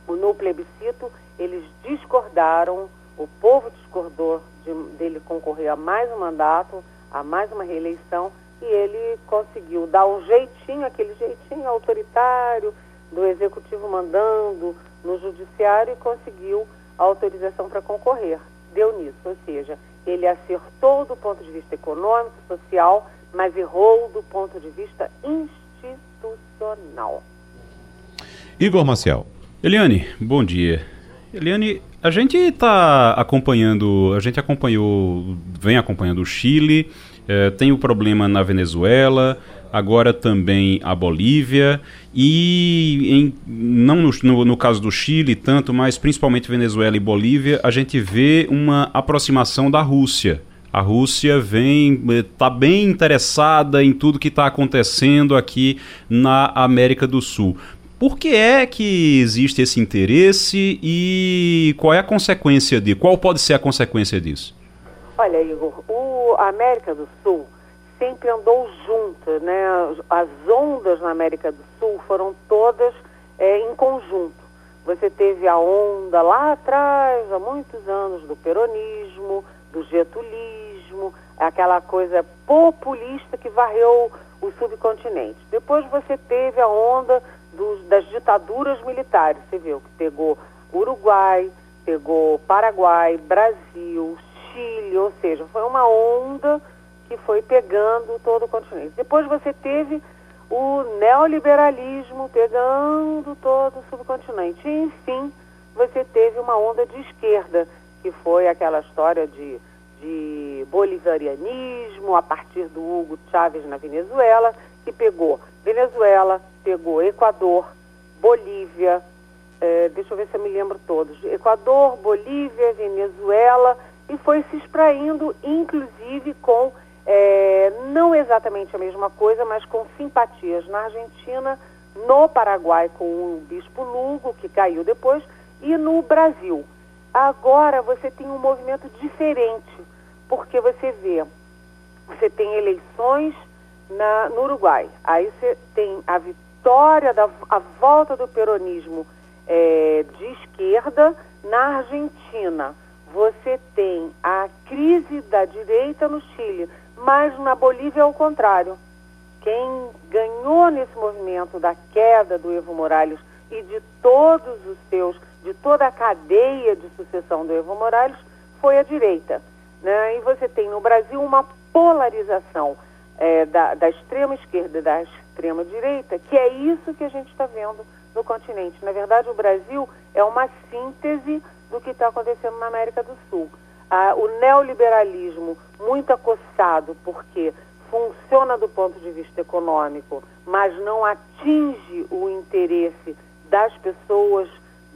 no plebiscito eles discordaram, o povo discordou de, dele concorrer a mais um mandato, a mais uma reeleição, e ele conseguiu dar um jeitinho, aquele jeitinho autoritário do executivo mandando no judiciário e conseguiu autorização para concorrer. Deu nisso, ou seja, ele acertou do ponto de vista econômico, social, mas errou do ponto de vista institucional. Igor Maciel. Eliane, bom dia. Eliane, a gente está acompanhando, a gente acompanhou, vem acompanhando o Chile, eh, tem o problema na Venezuela, agora também a Bolívia e em, não no, no, no, caso do Chile tanto, mas principalmente Venezuela e Bolívia, a gente vê uma aproximação da Rússia. A Rússia vem está bem interessada em tudo que está acontecendo aqui na América do Sul. Por que é que existe esse interesse e qual é a consequência de? Qual pode ser a consequência disso? Olha, Igor, o América do Sul sempre andou junto, né? As ondas na América do Sul foram todas é, em conjunto. Você teve a onda lá atrás, há muitos anos, do peronismo, do getulismo, aquela coisa populista que varreu o subcontinente. Depois você teve a onda dos, das ditaduras militares. Você viu que pegou Uruguai, pegou Paraguai, Brasil, Chile, ou seja, foi uma onda que foi pegando todo o continente. Depois você teve o neoliberalismo pegando todo o subcontinente. E, enfim, você teve uma onda de esquerda, que foi aquela história de, de bolivarianismo a partir do Hugo Chávez na Venezuela, que pegou Venezuela, pegou Equador, Bolívia, é, deixa eu ver se eu me lembro todos, Equador, Bolívia, Venezuela, e foi se espraindo, inclusive com, é, não exatamente a mesma coisa, mas com simpatias na Argentina, no Paraguai com o Bispo Lugo, que caiu depois, e no Brasil. Agora você tem um movimento diferente, porque você vê, você tem eleições na, no Uruguai, aí você tem a vitória, da, a volta do peronismo é, de esquerda na Argentina. Você tem a crise da direita no Chile, mas na Bolívia é o contrário. Quem ganhou nesse movimento da queda do Evo Morales e de todos os seus, de toda a cadeia de sucessão do Evo Morales, foi a direita. Né? E você tem no Brasil uma polarização é, da, da extrema esquerda e da extrema direita, que é isso que a gente está vendo no continente. Na verdade, o Brasil é uma síntese do que está acontecendo na América do Sul. Ah, o neoliberalismo, muito acossado, porque funciona do ponto de vista econômico, mas não atinge o interesse das pessoas,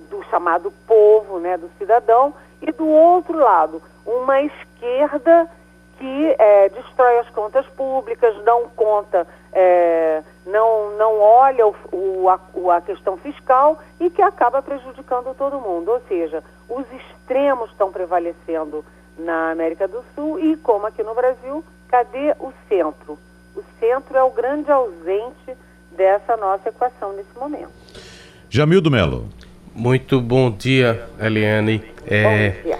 do chamado povo, né, do cidadão, e do outro lado, uma esquerda que é, destrói as contas públicas, não conta, é, não, não olha o, o, a, a questão fiscal e que acaba prejudicando todo mundo. Ou seja, os extremos estão prevalecendo na América do Sul e, como aqui no Brasil, cadê o centro? O centro é o grande ausente dessa nossa equação nesse momento. Jamildo Melo. Muito bom dia, Eliane. É, bom dia.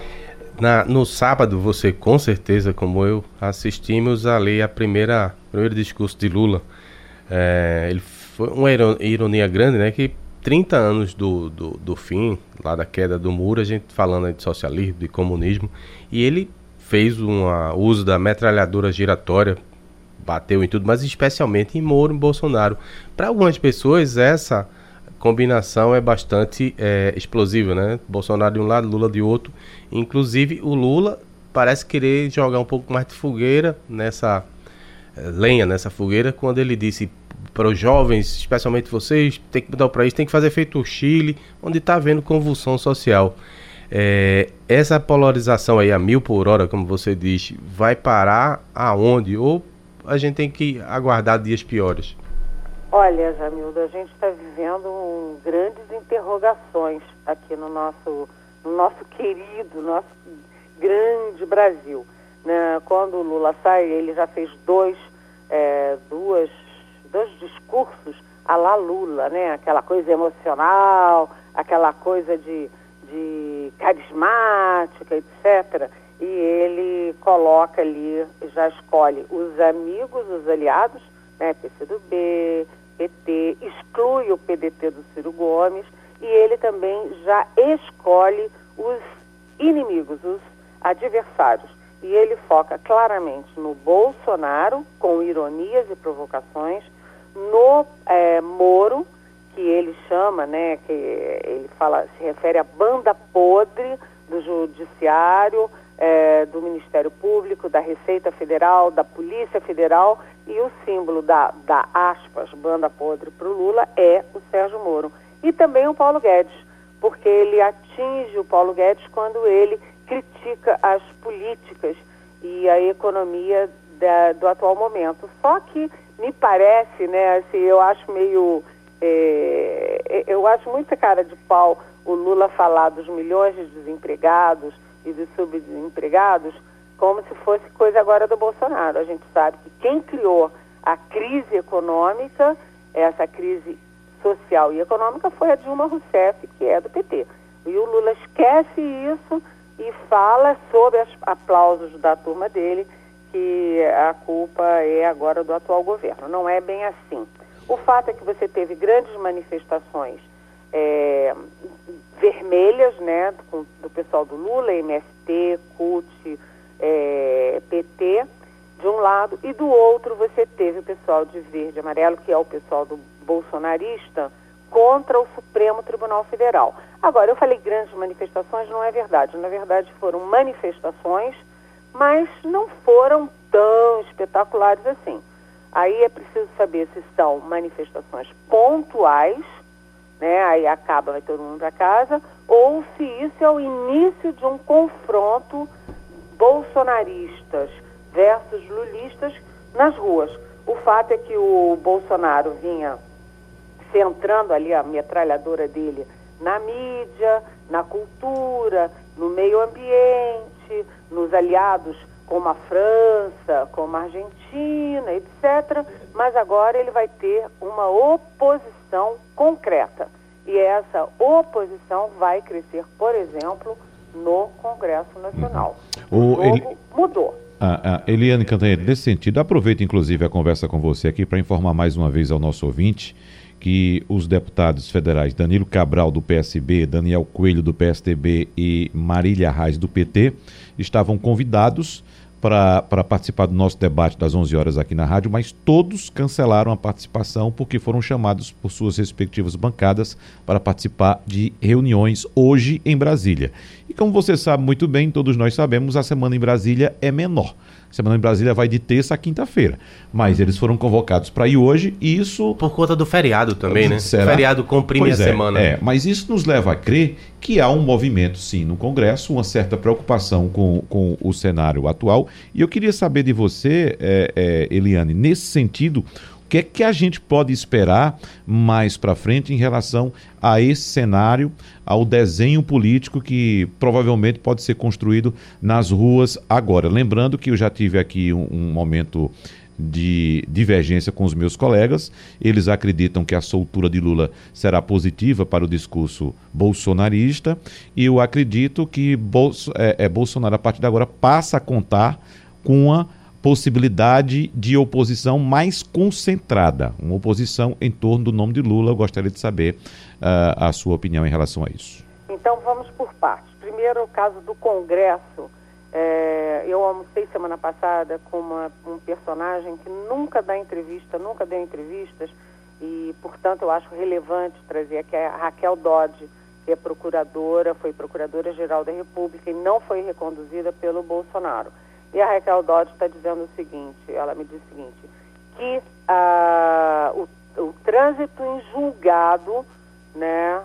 Na, no sábado, você com certeza, como eu, assistimos ali a primeira primeiro discurso de Lula. É, ele foi uma ironia grande, né? Que 30 anos do, do, do, fim, lá da queda do muro, a gente falando de socialismo, de comunismo, e ele fez um uso da metralhadora giratória, bateu em tudo, mas especialmente em Moro e Bolsonaro. Para algumas pessoas, essa combinação é bastante é, explosiva, né? Bolsonaro de um lado, Lula de outro. Inclusive, o Lula parece querer jogar um pouco mais de fogueira nessa é, lenha, nessa fogueira, quando ele disse para os jovens, especialmente vocês, tem que mudar o país, tem que fazer feito o Chile, onde está havendo convulsão social. É, essa polarização aí a mil por hora, como você diz, vai parar aonde? Ou a gente tem que aguardar dias piores? Olha, Jamildo, a gente está vivendo um, grandes interrogações aqui no nosso, no nosso querido, nosso grande Brasil. Né? Quando o Lula sai, ele já fez dois, é, duas, dois discursos a la Lula, né? Aquela coisa emocional, aquela coisa de, de carismática, etc. E ele coloca ali, já escolhe os amigos, os aliados, né? PCdoB, PT, exclui o PDT do Ciro Gomes e ele também já escolhe os inimigos, os adversários. E ele foca claramente no Bolsonaro, com ironias e provocações, no é, Moro, que ele chama, né, que ele fala, se refere à banda podre do Judiciário, é, do Ministério Público, da Receita Federal, da Polícia Federal, e o símbolo da, da aspas, banda podre para o Lula é o Sérgio Moro. E também o Paulo Guedes, porque ele atinge o Paulo Guedes quando ele critica as políticas e a economia da, do atual momento. Só que me parece, né, assim, eu acho meio. É, eu acho muita cara de pau o Lula falar dos milhões de desempregados e dos subdesempregados como se fosse coisa agora do Bolsonaro. A gente sabe que quem criou a crise econômica, essa crise social e econômica, foi a Dilma Rousseff, que é do PT. E o Lula esquece isso e fala sob os aplausos da turma dele que a culpa é agora do atual governo. Não é bem assim. O fato é que você teve grandes manifestações é, vermelhas, né, do, do pessoal do Lula, MST, CUT, é, PT, de um lado, e do outro você teve o pessoal de verde e amarelo, que é o pessoal do bolsonarista, contra o Supremo Tribunal Federal. Agora, eu falei grandes manifestações, não é verdade. Na verdade, foram manifestações, mas não foram tão espetaculares assim. Aí é preciso saber se são manifestações pontuais né? Aí acaba, vai todo mundo para casa, ou se isso é o início de um confronto bolsonaristas versus lulistas nas ruas. O fato é que o Bolsonaro vinha centrando ali a metralhadora dele na mídia, na cultura, no meio ambiente, nos aliados como a França, como a Argentina, etc. Mas agora ele vai ter uma oposição concreta. E essa oposição vai crescer, por exemplo, no Congresso Nacional. Uhum. O, ele... mudou. Ah, ah, Eliane Cantanhede, nesse sentido, aproveito inclusive a conversa com você aqui para informar mais uma vez ao nosso ouvinte que os deputados federais Danilo Cabral do PSB, Daniel Coelho do PSTB e Marília Reis do PT estavam convidados para participar do nosso debate das 11 horas aqui na rádio, mas todos cancelaram a participação porque foram chamados por suas respectivas bancadas para participar de reuniões hoje em Brasília. E como você sabe muito bem, todos nós sabemos, a semana em Brasília é menor. Semana em Brasília vai de terça a quinta-feira. Mas eles foram convocados para ir hoje e isso. Por conta do feriado também, né? Será? O feriado comprime pois a é, semana. É, mas isso nos leva a crer que há um movimento, sim, no Congresso, uma certa preocupação com, com o cenário atual. E eu queria saber de você, é, é, Eliane, nesse sentido, o que é que a gente pode esperar mais para frente em relação a esse cenário, ao desenho político que provavelmente pode ser construído nas ruas agora? Lembrando que eu já tive aqui um, um momento de divergência com os meus colegas. Eles acreditam que a soltura de Lula será positiva para o discurso bolsonarista e eu acredito que Bolso, é, é, Bolsonaro, a partir de agora, passa a contar com uma possibilidade de oposição mais concentrada, uma oposição em torno do nome de Lula. Eu gostaria de saber uh, a sua opinião em relação a isso. Então vamos por partes. Primeiro, o caso do Congresso. É, eu almocei semana passada com uma, um personagem que nunca dá entrevista, nunca deu entrevistas, e, portanto, eu acho relevante trazer aqui a Raquel Dodge, que é procuradora, foi procuradora-geral da República e não foi reconduzida pelo Bolsonaro. E a Raquel Dodge está dizendo o seguinte, ela me diz o seguinte, que ah, o, o trânsito em julgado né,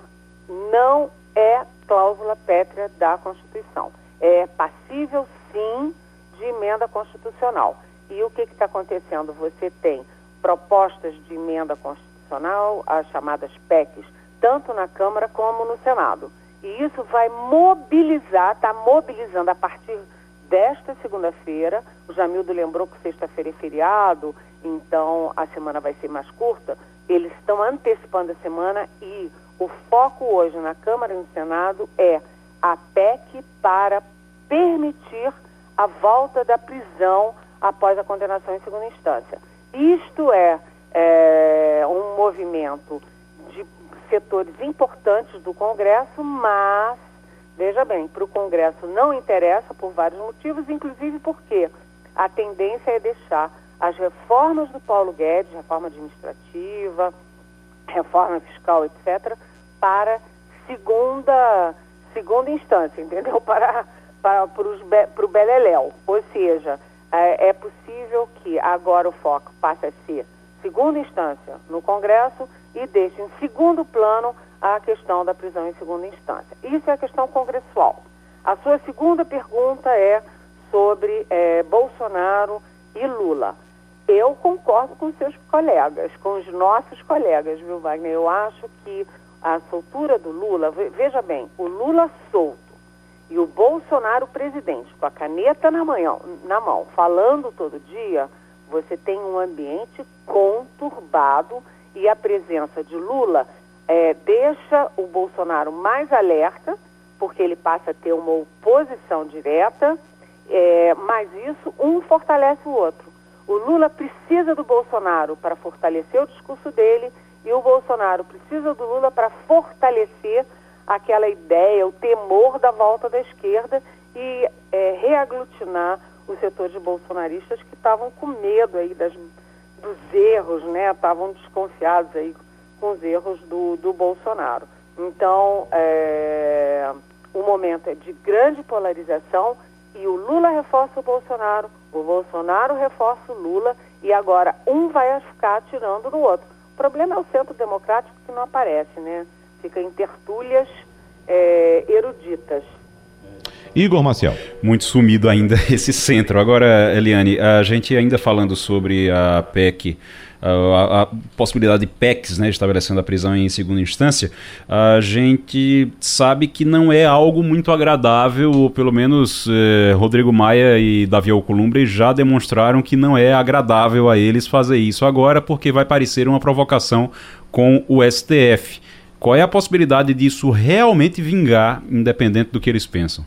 não é cláusula pétrea da Constituição. É passível, sim, de emenda constitucional. E o que está acontecendo? Você tem propostas de emenda constitucional, as chamadas PECs, tanto na Câmara como no Senado. E isso vai mobilizar, está mobilizando a partir desta segunda-feira. O Jamildo lembrou que sexta-feira é feriado, então a semana vai ser mais curta. Eles estão antecipando a semana e o foco hoje na Câmara e no Senado é a PEC para permitir a volta da prisão após a condenação em segunda instância. Isto é, é um movimento de setores importantes do Congresso, mas Veja bem, para o Congresso não interessa por vários motivos, inclusive porque a tendência é deixar as reformas do Paulo Guedes, reforma administrativa, reforma fiscal, etc., para segunda, segunda instância, entendeu? Para, para, para o Beleléu. Ou seja, é, é possível que agora o foco passe a ser segunda instância no Congresso e deixe em segundo plano a questão da prisão em segunda instância. Isso é a questão congressual. A sua segunda pergunta é sobre é, Bolsonaro e Lula. Eu concordo com seus colegas, com os nossos colegas, viu, Wagner? Eu acho que a soltura do Lula, veja bem, o Lula solto e o Bolsonaro presidente, com a caneta na mão, na mão falando todo dia, você tem um ambiente conturbado e a presença de Lula é, deixa o Bolsonaro mais alerta, porque ele passa a ter uma oposição direta, é, mas isso um fortalece o outro. O Lula precisa do Bolsonaro para fortalecer o discurso dele e o Bolsonaro precisa do Lula para fortalecer aquela ideia, o temor da volta da esquerda e é, reaglutinar os setores bolsonaristas que estavam com medo aí das, dos erros, né? Estavam desconfiados aí com os erros do, do Bolsonaro. Então, é, o momento é de grande polarização e o Lula reforça o Bolsonaro, o Bolsonaro reforça o Lula e agora um vai ficar atirando no outro. O problema é o centro democrático que não aparece, né? fica em tertúlias é, eruditas. Igor Maciel. Muito sumido ainda esse centro. Agora, Eliane, a gente ainda falando sobre a PEC, a, a possibilidade de PECs, né, estabelecendo a prisão em segunda instância, a gente sabe que não é algo muito agradável, ou pelo menos eh, Rodrigo Maia e Davi Alcolumbre já demonstraram que não é agradável a eles fazer isso agora, porque vai parecer uma provocação com o STF. Qual é a possibilidade disso realmente vingar, independente do que eles pensam?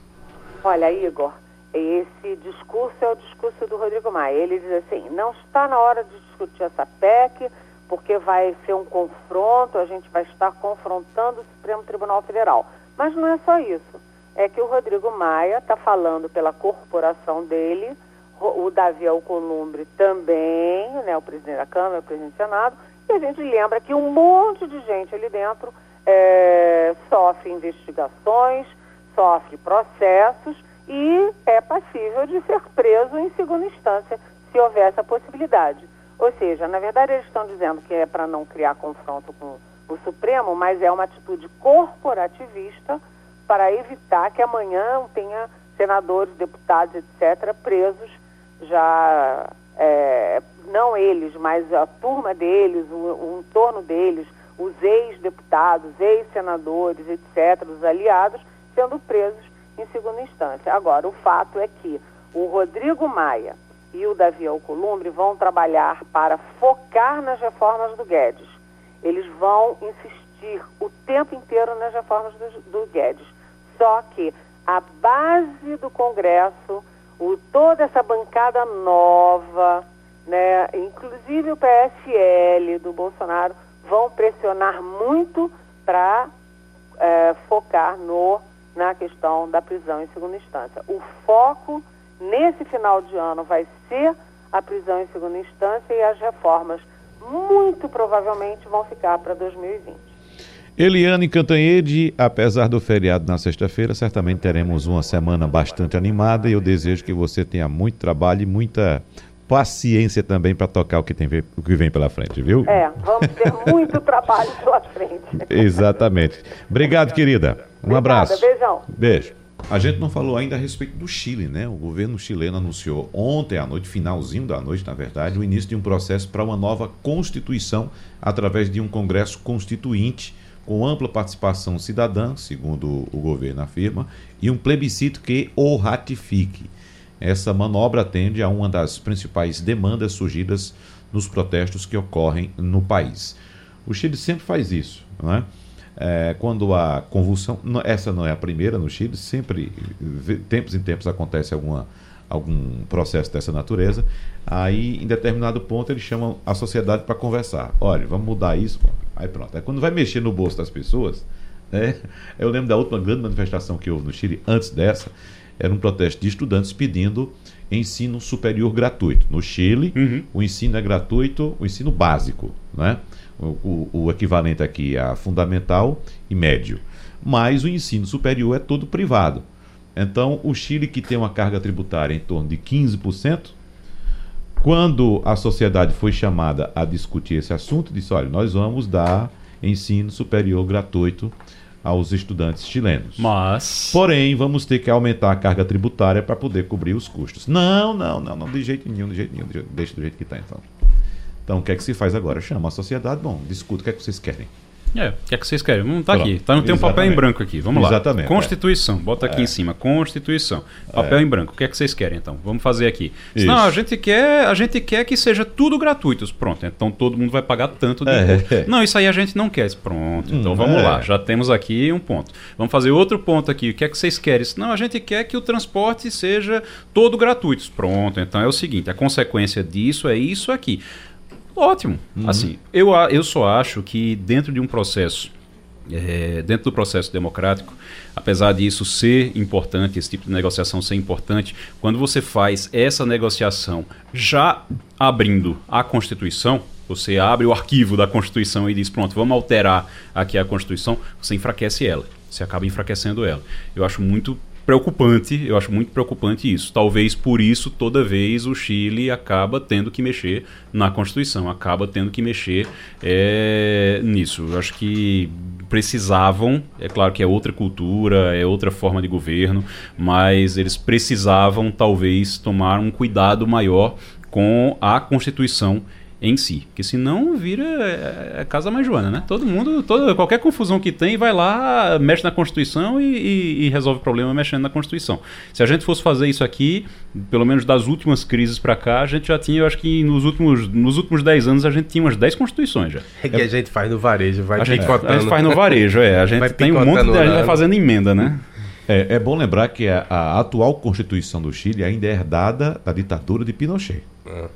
Olha, Igor, esse discurso é o discurso do Rodrigo Maia. Ele diz assim: não está na hora de discutir essa PEC, porque vai ser um confronto, a gente vai estar confrontando o Supremo Tribunal Federal. Mas não é só isso. É que o Rodrigo Maia está falando pela corporação dele, o Davi Alcolumbre também, né, o presidente da Câmara, o presidente do Senado, e a gente lembra que um monte de gente ali dentro é, sofre investigações, sofre processos e é passível de ser preso em segunda instância, se houver essa possibilidade. Ou seja, na verdade eles estão dizendo que é para não criar confronto com o Supremo, mas é uma atitude corporativista para evitar que amanhã tenha senadores, deputados, etc., presos já, é, não eles, mas a turma deles, o, o entorno deles, os ex-deputados, ex-senadores, etc., os aliados, sendo presos em segunda instância. Agora, o fato é que o Rodrigo Maia e o Davi Alcolumbre vão trabalhar para focar nas reformas do Guedes. Eles vão insistir o tempo inteiro nas reformas do, do Guedes. Só que a base do Congresso, o, toda essa bancada nova, né, inclusive o PSL do Bolsonaro, vão pressionar muito para é, focar no na questão da prisão em segunda instância. O foco nesse final de ano vai ser a prisão em segunda instância e as reformas muito provavelmente vão ficar para 2020. Eliane Cantanhede, apesar do feriado na sexta-feira, certamente teremos uma semana bastante animada e eu desejo que você tenha muito trabalho e muita paciência também para tocar o que, tem, o que vem pela frente, viu? É, vamos ter muito trabalho pela frente. Exatamente. Obrigado, querida. Um Obrigada, abraço. Beijão. Beijo. A gente não falou ainda a respeito do Chile, né? O governo chileno anunciou ontem à noite, finalzinho da noite, na verdade, o início de um processo para uma nova constituição através de um congresso constituinte com ampla participação cidadã, segundo o governo afirma, e um plebiscito que o ratifique. Essa manobra atende a uma das principais demandas surgidas nos protestos que ocorrem no país. O Chile sempre faz isso, não é? É, quando a convulsão, essa não é a primeira no Chile, sempre, tempos em tempos, acontece alguma, algum processo dessa natureza. Aí, em determinado ponto, eles chamam a sociedade para conversar. Olha, vamos mudar isso. Aí pronto. Aí, quando vai mexer no bolso das pessoas, né, eu lembro da última grande manifestação que houve no Chile, antes dessa, era um protesto de estudantes pedindo ensino superior gratuito. No Chile, uhum. o ensino é gratuito, o ensino básico, né? O, o, equivalente aqui a fundamental e médio. Mas o ensino superior é todo privado. Então, o Chile, que tem uma carga tributária em torno de 15%, quando a sociedade foi chamada a discutir esse assunto, disse: olha, nós vamos dar ensino superior gratuito aos estudantes chilenos. Mas. Porém, vamos ter que aumentar a carga tributária para poder cobrir os custos. Não, não, não, não, de jeito nenhum, de jeito nenhum, deixa do jeito que está então. Então, o que é que se faz agora? Chama a sociedade, bom, discuta o que é que vocês querem. É, o que é que vocês querem? Vamos tá aqui. Tá, tem um papel em branco aqui. Vamos lá. Exatamente. Constituição. Bota aqui é. em cima. Constituição. Papel é. em branco. O que é que vocês querem, então? Vamos fazer aqui. Isso. Não, a gente quer, a gente quer que seja tudo gratuito. Pronto. Então todo mundo vai pagar tanto de é. Não, isso aí a gente não quer. Pronto. Então hum, vamos é. lá. Já temos aqui um ponto. Vamos fazer outro ponto aqui. O que é que vocês querem? Não, a gente quer que o transporte seja todo gratuito. Pronto. Então é o seguinte. A consequência disso é isso aqui. Ótimo. Uhum. Assim, eu, eu só acho que dentro de um processo, é, dentro do processo democrático, apesar disso ser importante, esse tipo de negociação ser importante, quando você faz essa negociação já abrindo a Constituição, você abre o arquivo da Constituição e diz, pronto, vamos alterar aqui a Constituição, você enfraquece ela. Você acaba enfraquecendo ela. Eu acho muito preocupante, eu acho muito preocupante isso. Talvez por isso, toda vez, o Chile acaba tendo que mexer na Constituição, acaba tendo que mexer é, nisso. Eu acho que precisavam, é claro que é outra cultura, é outra forma de governo, mas eles precisavam, talvez, tomar um cuidado maior com a Constituição em si. Porque senão vira é, é casa mais joana, né? Todo mundo, toda, qualquer confusão que tem, vai lá, mexe na Constituição e, e, e, resolve o problema mexendo na Constituição. Se a gente fosse fazer isso aqui, pelo menos das últimas crises para cá, a gente já tinha, eu acho que nos últimos, nos últimos 10 anos a gente tinha umas 10 Constituições já. É que a gente faz no varejo, vai a gente, a gente faz no varejo, é. A gente tem um monte de... A gente vai fazendo emenda, né? É, é bom lembrar que a, a, atual Constituição do Chile ainda é herdada da ditadura de Pinochet. Ah.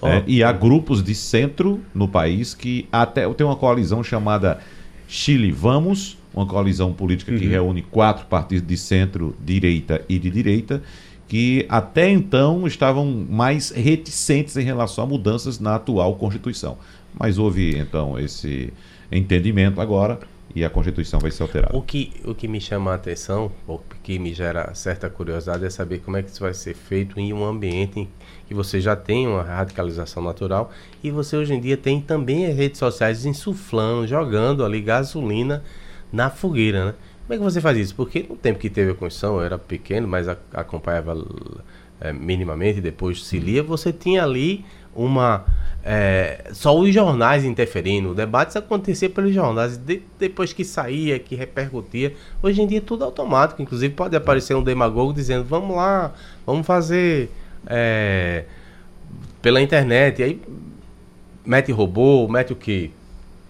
Oh. É, e há grupos de centro no país que até tem uma coalizão chamada Chile Vamos, uma coalizão política que uhum. reúne quatro partidos de centro, direita e de direita, que até então estavam mais reticentes em relação a mudanças na atual Constituição. Mas houve então esse entendimento agora e a Constituição vai ser alterada. O que, o que me chama a atenção, o que me gera certa curiosidade, é saber como é que isso vai ser feito em um ambiente em que você já tem uma radicalização natural e você hoje em dia tem também as redes sociais insuflando, jogando ali gasolina na fogueira, né? Como é que você faz isso? Porque no tempo que teve a Constituição, eu era pequeno, mas acompanhava é, minimamente, depois se lia, você tinha ali uma é, só os jornais interferindo. O debate acontecia pelos jornais. De, depois que saía, que repercutia. Hoje em dia é tudo automático. Inclusive pode aparecer um demagogo dizendo: vamos lá, vamos fazer é, pela internet. E aí mete robô, mete o que?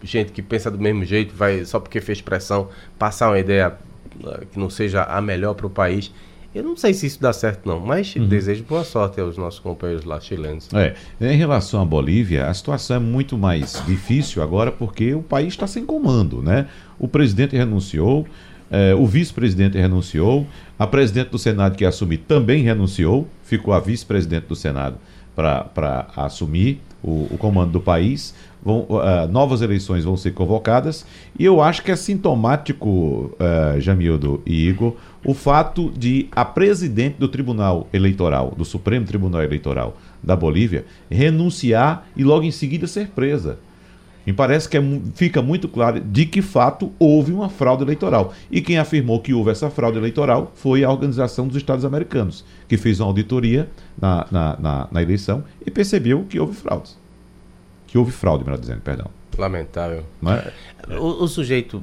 Gente que pensa do mesmo jeito, vai só porque fez pressão passar uma ideia uh, que não seja a melhor para o país. Eu não sei se isso dá certo, não, mas uhum. desejo boa sorte aos nossos companheiros lá chilenos. É, em relação à Bolívia, a situação é muito mais difícil agora porque o país está sem comando, né? O presidente renunciou, é, o vice-presidente renunciou, a presidente do Senado que assumir também renunciou, ficou a vice-presidente do Senado para assumir o, o comando do país vão, uh, novas eleições vão ser convocadas e eu acho que é sintomático, uh, Jamildo e Igor, o fato de a presidente do Tribunal Eleitoral, do Supremo Tribunal Eleitoral da Bolívia, renunciar e logo em seguida ser presa. Me parece que é, fica muito claro de que fato houve uma fraude eleitoral. E quem afirmou que houve essa fraude eleitoral foi a Organização dos Estados Americanos, que fez uma auditoria na, na, na, na eleição e percebeu que houve fraudes que houve fraude, melhor dizendo, perdão. Lamentável. Mas, é. o, o, sujeito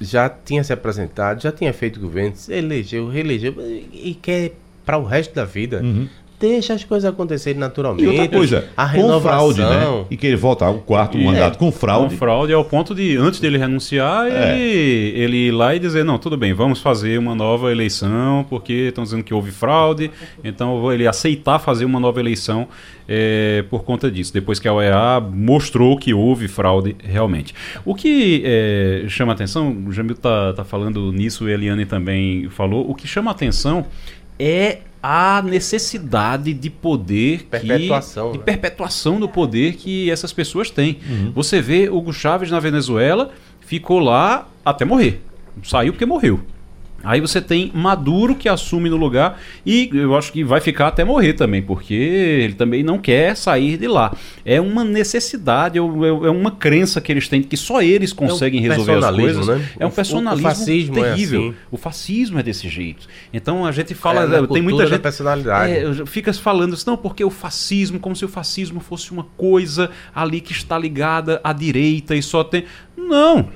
já tinha se apresentado, já tinha feito governo, elegeu, reelegeu e quer para o resto da vida. Uhum. Deixa as coisas acontecerem naturalmente. E outra coisa, a renovação. fraude, né? E que ele volta ao quarto e, mandato é, com fraude. Com fraude ao ponto de, antes dele renunciar, é. ele, ele ir lá e dizer, não, tudo bem, vamos fazer uma nova eleição, porque estão dizendo que houve fraude, então ele aceitar fazer uma nova eleição é, por conta disso, depois que a OEA mostrou que houve fraude realmente. O que é, chama atenção, o Jamil está tá falando nisso, a Eliane também falou, o que chama atenção é a necessidade de poder perpetuação, que, de né? perpetuação do poder que essas pessoas têm. Uhum. Você vê Hugo Chávez na Venezuela, ficou lá até morrer. Saiu porque morreu. Aí você tem Maduro que assume no lugar e eu acho que vai ficar até morrer também, porque ele também não quer sair de lá. É uma necessidade, é, é uma crença que eles têm que só eles conseguem é um resolver as coisas. Né? É um personalismo o, fascismo é terrível. É assim. O fascismo é desse jeito. Então a gente fala, é, tem muita gente personalidade. É, fica falando assim, não, porque o fascismo, como se o fascismo fosse uma coisa ali que está ligada à direita e só tem não,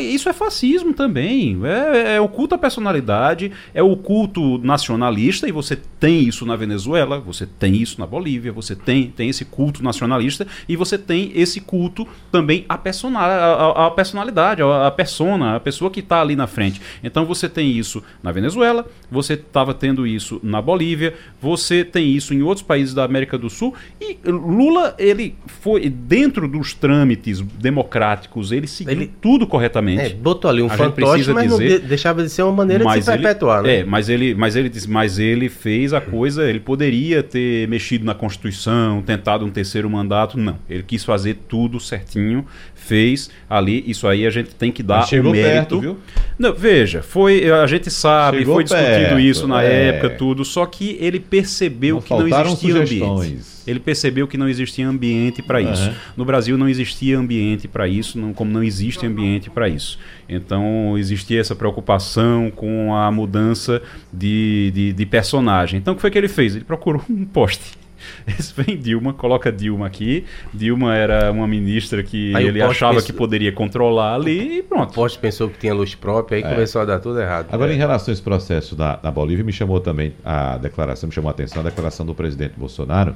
isso é fascismo também. É, é, o culto à personalidade, é o culto nacionalista, e você tem isso na Venezuela, você tem isso na Bolívia, você tem, tem esse culto nacionalista, e você tem esse culto também à, personal, à, à personalidade, à, à persona, a pessoa que está ali na frente. Então você tem isso na Venezuela, você estava tendo isso na Bolívia, você tem isso em outros países da América do Sul, e Lula, ele foi, dentro dos trâmites democráticos, ele se seguiu ele, tudo corretamente. É, botou ali um fantoche, mas dizer, não deixava de ser uma maneira de se perpetuar, ele, né? É, mas ele, mas ele disse, mas ele fez a coisa, ele poderia ter mexido na Constituição, tentado um terceiro mandato, não. Ele quis fazer tudo certinho, fez ali, isso aí a gente tem que dar Mas chegou o mérito. perto, viu? Não, veja, foi, a gente sabe, Chegou foi discutido perto, isso na é. época, tudo, só que ele percebeu Não que não existia ambiente. Ele percebeu que não existia ambiente para isso. Uhum. No Brasil não existia ambiente para isso, não- como não existe ambiente para isso. Então existia essa preocupação com a mudança de, de, de personagem. Então o que foi que ele fez? Ele procurou um poste. Esse vem Dilma, coloca Dilma aqui. Dilma era uma ministra que Aí o ele achava pensa- que poderia controlar ali e O pronto. Poste pensou que tinha luz própria, aí começou a dar tudo errado. Agora, É. em relação a esse processo da, da Bolívia, me chamou também a declaração, me chamou a atenção a declaração do presidente Bolsonaro,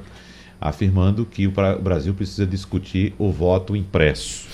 afirmando que o, pra- o Brasil precisa discutir o voto impresso.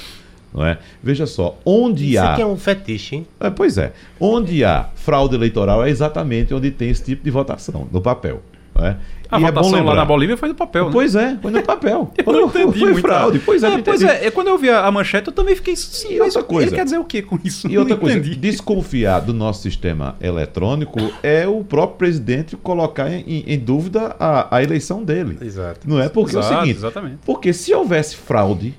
Não é? Veja só, onde Isso há. aqui é um fetiche, hein? É, pois é. Onde há fraude eleitoral é exatamente onde tem esse tipo de votação, no papel. não é? A E é bom votação lá lembrar- na Bolívia foi do papel, né? Pois é, foi no papel. Eu não foi, entendi foi fraude. Pois é, é, pois é, é, quando eu vi a, manchete, eu também fiquei assim, E outra coisa? ele quer dizer o que com isso? E outra Não coisa, entendi. desconfiar do nosso sistema eletrônico é o próprio presidente colocar em, em dúvida a, a eleição dele. Exato. Não é porque é Exato, o seguinte, Exatamente. porque se houvesse fraude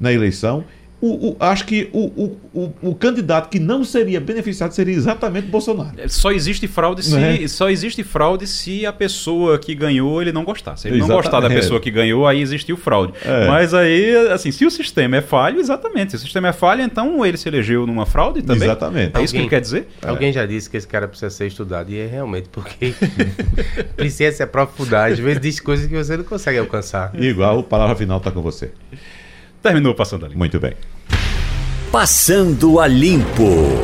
na eleição, o, o- acho que o, o, o, o candidato que não seria beneficiado seria exatamente Bolsonaro. Só existe fraude se Não é? só existe fraude se a pessoa que ganhou ele não gostar. Se ele não Exatamente. gostar da pessoa que ganhou, aí existiu fraude. É. Mas aí, assim, se o sistema é falho, exatamente. Se o sistema é falho, então ele se elegeu numa fraude também. Exatamente. É isso que ele Alguém- quer dizer? Alguém já disse que esse cara precisa ser estudado, e é realmente porque precisa se aprofundar. Às vezes diz coisas que você não consegue alcançar. Igual, a palavra final está com você. Terminou passando ali. Muito bem. Passando a Limpo.